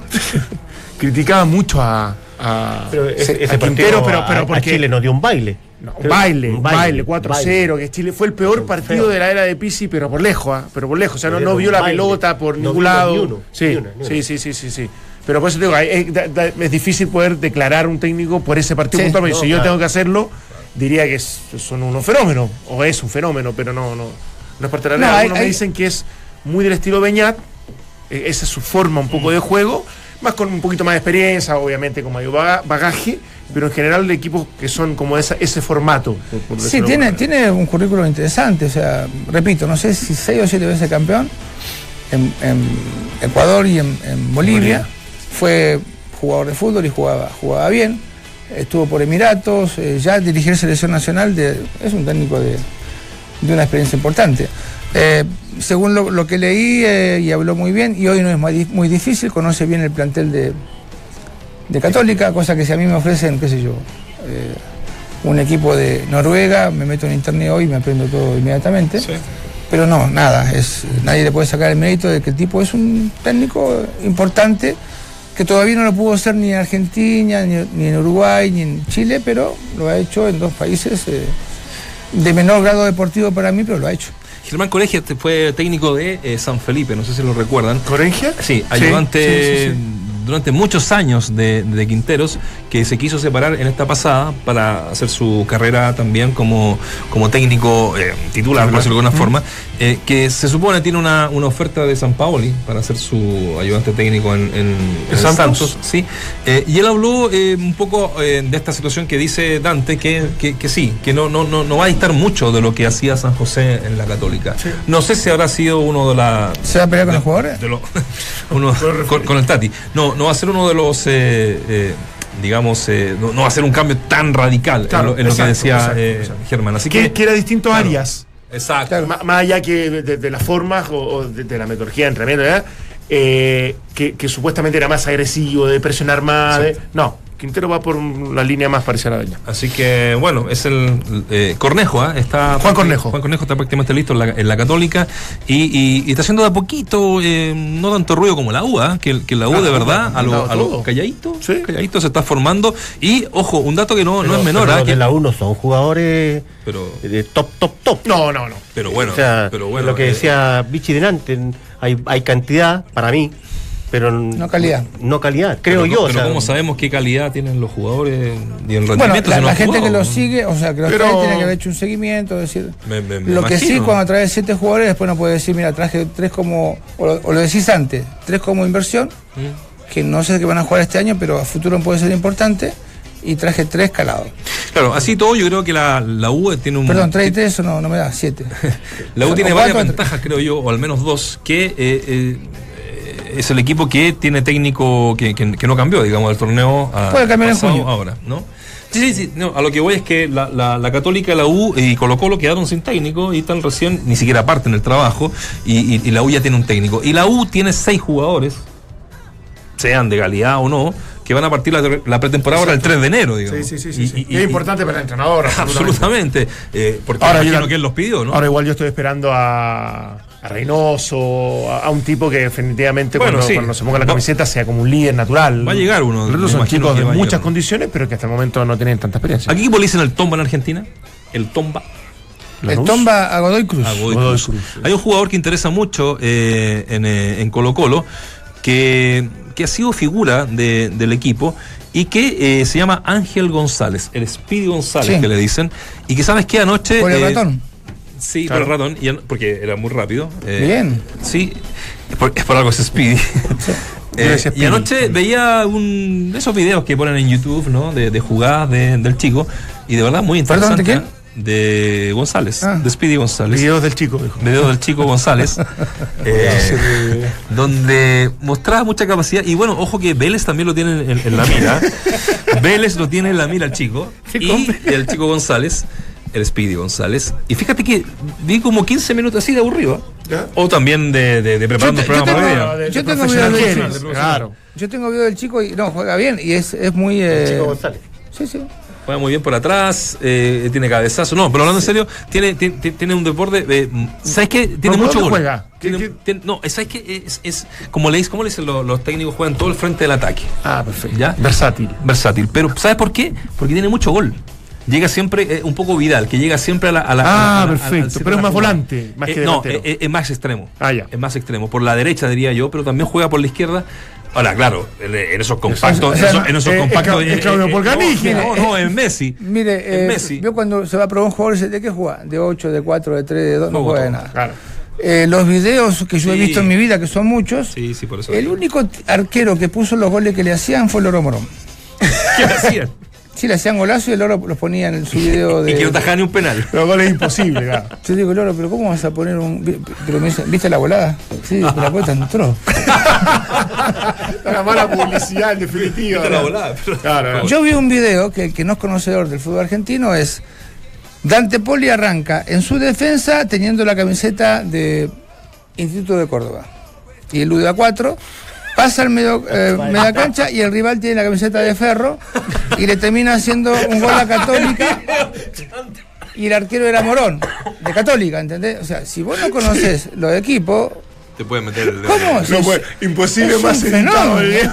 criticaba mucho a. a- Pero ese, ese a partido Quintero, pero, pero a- a porque. Chile nos dio un baile. No, un baile, un baile, 4-0, baile. que Chile fue el peor partido Feo. de la era de Pisi, pero por lejos, ¿ah? pero por lejos, o sea, no, no vio la baile. pelota por No ningún lado. ni uno, sí, ni una, ni sí, sí, sí, sí, sí. Pero por eso te digo, da- es difícil poder declarar un técnico por ese partido Sí, no, si yo claro. tengo que hacerlo, diría que es- son unos fenómenos, o es un fenómeno, pero no, no, no es parte de la realidad. hay- Algunos me hay- dicen que es muy del estilo Beñat, eh, esa es su forma un poco de juego, más con un poquito más de experiencia, obviamente con mayor baga- bagaje, pero en general de equipos que son como esa, ese formato. por- por Sí, tiene, tiene un currículo interesante. O sea, repito, no sé si seis o siete veces campeón en, en Ecuador y en, en Bolivia. Fue jugador de fútbol y jugaba, jugaba bien. Estuvo por Emiratos, eh, ya dirigir selección nacional de, es un técnico de, de una experiencia importante. Eh, según lo, lo que leí, eh, y habló muy bien, y hoy no es muy difícil, conoce bien el plantel de, de Católica, cosa que si a mí me ofrecen, qué sé yo, eh, un equipo de Noruega, me meto en internet hoy y me aprendo todo inmediatamente. Pero no, nada, es, nadie le puede sacar el mérito de que el tipo es un técnico importante que todavía no lo pudo hacer ni en Argentina, ni, ni en Uruguay, ni en Chile, pero lo ha hecho en dos países eh, de menor grado deportivo para mí, pero lo ha hecho. Germán Colegia te- fue técnico de eh, San Felipe, no sé si lo recuerdan. ¿Corengia? Sí, ayudante sí, sí, sí. Durante muchos años de, de Quinteros, que se quiso separar en esta pasada para hacer su carrera también como, como técnico eh, titular, por decirlo de alguna forma, eh, que se supone tiene una, una oferta de San Paoli para ser su ayudante técnico en, en- en Santos? Santos. Sí, Eh, y él habló un poco de esta situación que dice Dante, que, que, que sí, que no, no, no, no va a distar mucho de lo que hacía San José en la Católica. No sé si habrá sido uno de la ¿Se va a pelear con los jugadores? de lo- uno- con, con el Tati. No, no va a ser uno de los, eh, eh, digamos, eh, no, no va a ser un cambio tan radical Claro, en lo, en lo exacto, que decía exacto, eh, exacto. Germán. Así Que, que, era distinto a claro. Arias. Exacto. Claro. Má- Más allá que de, de las formas o, o de, de la metodología de entrenamiento, ¿verdad? Eh, que, que supuestamente era más agresivo, de presionar más. de- no, Quintero va por la línea más parecida a la de ella. Así que, bueno, es el eh, Cornejo, ¿ah? está Juan Cornejo. Juan Cornejo está prácticamente listo en la, en la Católica y, y- y está haciendo de a poquito, eh, no tanto ruido como la U, ¿ah? que, que la U Ah, de verdad, a lo, dado a lo todo. calladito, Sí. calladito se está formando. Y, ojo, un dato que no, no es menor, Pero los que- de la 1 son jugadores pero, de top, top, top. No, no, no. pero bueno, o sea, pero bueno, lo que eh, decía Vichy delante, hay, hay cantidad para mí, pero No calidad. No calidad, creo pero, yo. Pero o sea, ¿cómo sabemos qué calidad tienen los jugadores y el Bueno, rendimiento? la, gente que jugado? lo sigue, o sea, que los Pero- trae tiene que haber hecho un seguimiento, decir. Me- me- me lo que sí, cuando traes siete jugadores, después no puede decir, mira, traje tres como, o lo, o lo decís antes, tres como inversión, Mm. que no sé qué van a jugar este año, pero a futuro puede ser importante, y traje tres calados. Claro, así todo yo creo que la, la U tiene un... Perdón, trae tres, eso no, no me da, siete. La U O tiene cuatro, varias tres. ventajas, creo yo, o al menos dos, que eh, eh, es el equipo que tiene técnico que, que- que no cambió, digamos, del torneo a, Puede cambiar en junio. ahora, ¿no? Sí, sí, sí. no, a lo que voy es que la, la- la Católica, la U y Colo Colo quedaron sin técnico y están recién, ni siquiera parten el trabajo, y, y- y la U ya tiene un técnico. Y la U tiene seis jugadores, sean de calidad o no, que van a partir la, la pretemporada ahora el 3 de enero, digamos. Sí, sí, sí. sí, Y- sí. es importante para el entrenador. Absolutamente. eh, porque Ahora, yo- que él los pidió, ¿no? Ahora igual yo estoy esperando a, a Reynoso, a, a un tipo que definitivamente Bueno, cuando, sí. cuando se ponga la camiseta sea como un líder natural. Va a llegar uno, Los son chicos de muchas llegar. condiciones, pero que hasta el momento no tienen tanta experiencia. ¿A qué equipo le dicen el Tomba en Argentina? El Tomba. ¿La El Luz? tomba a Godoy Cruz. a Godoy Godoy Cruz. Cruz, sí. Hay un jugador que interesa mucho eh, en, eh, en Colo Colo, que, que ha sido figura de- del equipo y que eh, se llama Ángel González, el Speedy González Sí. que le dicen, y que sabes que anoche... Por el eh, ratón. Sí, Claro. por el ratón, y porque era muy rápido. eh, Bien. Sí, es por, es por algo es Speedy. Eh, y anoche veía un, esos videos que ponen en YouTube, ¿no? De, de jugadas de- del chico, y de verdad muy Perdón, interesante. ¿de ¿eh? De González, Ah. de Speedy González. Videos del chico, dijo. Videos del chico González, eh, donde mostraba mucha capacidad. Y bueno, ojo que Vélez también lo tiene en, en la mira. Vélez lo tiene en la mira el chico. Y el chico González, el Speedy González. Y fíjate que vi como 15 minutos así de aburrido. ¿eh? ¿Ya? O también de, de, de preparando Yo el te- yo programa para tengo- hoy día. de- Yo tengo que del chico. Claro. Yo tengo video del chico y no, juega bien y es, es muy. eh, Chico González. Sí, sí. Juega muy bien por atrás, eh, tiene cabezazo. No, pero hablando en serio, tiene, tiene, tiene un deporte. eh, ¿Sabes qué? Tiene ¿Por mucho dónde gol. juega? ¿Qué- Tiene- qué- tiene- no, ¿sabes qué? Es, es como le dicen, ¿cómo le dicen los, los técnicos? Juegan todo el frente del ataque. Ah, perfecto. ¿Ya? Versátil. Versátil. Pero ¿sabes por qué? Porque tiene mucho gol. Llega siempre, eh, un poco Vidal, que llega siempre a la. a la- Ah, a la- perfecto. Pero es más jugada. volante, más Eh, que No, eh, es más extremo. Ah, ya. Es más extremo. Por la derecha, diría yo, pero también juega por la izquierda. Ahora, claro, en, en esos compactos. o sea, en esos, en esos es compactos. Es Claudio. No, no, es Messi. Mire, eh, Messi. yo cuando se va a probar un jugador, ¿de qué juega? De 8, de 4, de 3, de 2, no Juego juega de nada. Claro. Eh, los videos que yo he visto en mi vida, que son muchos, Sí, sí, por eso. el único arquero que puso los goles que le hacían fue Loro Morón. ¿Qué hacían? Sí, le hacían golazo y el Loro los ponía en su video de... Y que no tajaba ni un penal. Pero gol es imposible, claro. Yo digo, Loro, pero ¿cómo vas a poner un...? vi- Pero me dice, ¿viste la volada? Sí, pero la puerta entró. Una mala publicidad, en definitiva. Viste la volada, pero- Claro, claro. Yo vi un video que el que no es conocedor del fútbol argentino es Dante Poli arranca en su defensa teniendo la camiseta de Instituto de Córdoba y el UDA 4 pasa al medio, eh, media cancha y el rival tiene la camiseta de Ferro y le termina haciendo un gol a Católica y el arquero era Morón de Católica, ¿entendés? O sea, si vos no conoces los equipos, Te pueden meter el dedo. ¿cómo? No, pues, imposible Es más un editado el.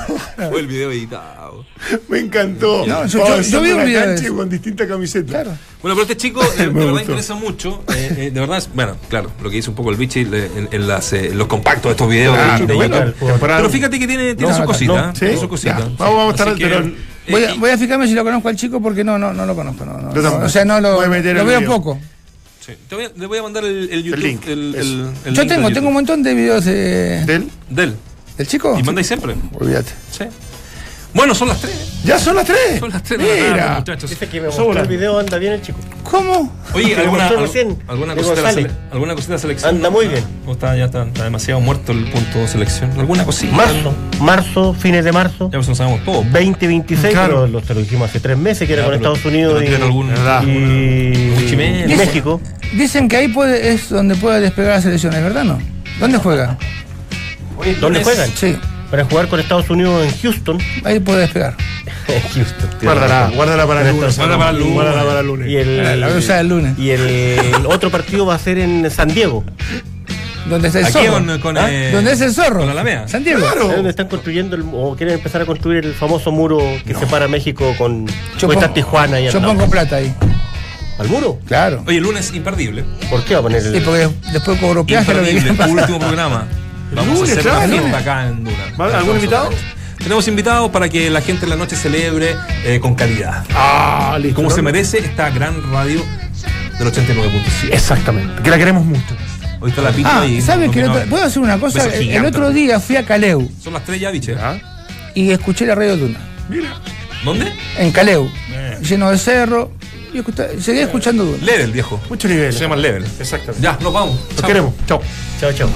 Fue el video editado. Me encantó. No, yo- yo- yo vi un video de con distintas camisetas. Claro. Bueno, pero este chico de, de Me verdad gustó. interesa mucho. eh, eh, de verdad, es- bueno, claro, lo que hizo un poco el bichi en, en las, eh, en los compactos de estos videos Claro, de, de bueno, YouTube. temporada- Pero fíjate que tiene, tiene No, su cosita. no, ¿eh? Tiene ¿sí? su cosita. Ya, sí. vamos a estar- pero- eh, Voy a, voy a fijarme si lo conozco al chico porque no, no, no lo conozco. No, o sea, no lo, Voy a meter lo veo video. poco. sí. Te voy a- le voy a mandar el, el YouTube. link, el- el- el Yo link tengo, del tengo un montón de videos de, ¿Del? De él. del chico. Y mandáis siempre. Olvídate. Sí. Bueno, son las tres. ¿Ya son las tres? Son las tres de la tarde, Mira. muchachos. Dice que me mostró el video, anda bien el chico. ¿Cómo? Oye, ¿alguna, al- recién, alguna, cosita la sele- ¿alguna cosita de selección? Anda muy bien. ¿O está, ya está, está demasiado muerto el punto de selección? ¿Alguna cosita? Marzo, marzo, fines de marzo. Ya pues lo sabemos todo. 2026, Claro. pero lo, te lo dijimos hace tres meses que era Ya, con pero- Estados Unidos y, algún- y- y México. Dicen que ahí puede, es donde puede despegar la selección, ¿es verdad no? ¿Dónde juega? ¿Dónde juegan? Sí, Para jugar con Estados Unidos en Houston. ahí puede despegar. Houston. Guárdala, guárdala para el lunes. Guárdala para el lunes. Guárdala para el lunes. Y el, La voy a usar el lunes. y el otro partido va a ser en San Diego. ¿Dónde está el Aquí zorro? con, con, ¿Ah? eh, ¿Dónde es el zorro? Con la Alameda. San Diego. Claro. Es donde están construyendo el- o quieren empezar a construir el famoso muro que separa México con Yo con esta pongo- Tijuana y Yo lado. pongo plata ahí. ¿Al muro? Claro. Oye, el lunes imperdible. ¿Por qué va a poner el.? Sí, porque después cobro peaje lo que. Último programa. Vamos lunes, a hacer claro. una fiesta acá en Duna. ¿Va- algún invitado? Tenemos invitados para que la gente en la noche celebre eh, con calidad. Ah, listo. Como ¿no? se merece esta gran radio del 89.7. Exactamente. Que la queremos mucho. Hoy está la pista Ah, y. ¿sabes Otro- ¿Puedo hacer una cosa? El, otro día fui a Caleu Son las tres ya, biche. ¿Ah? y escuché la radio Duna. ¿Dónde? En Caleu. Lleno de cerro. Y escucha- seguí escuchando Duna. Level, viejo. Mucho nivel. Se llama Level. Exactamente. Ya, nos vamos. Chao. queremos. Chao. Chao, chao.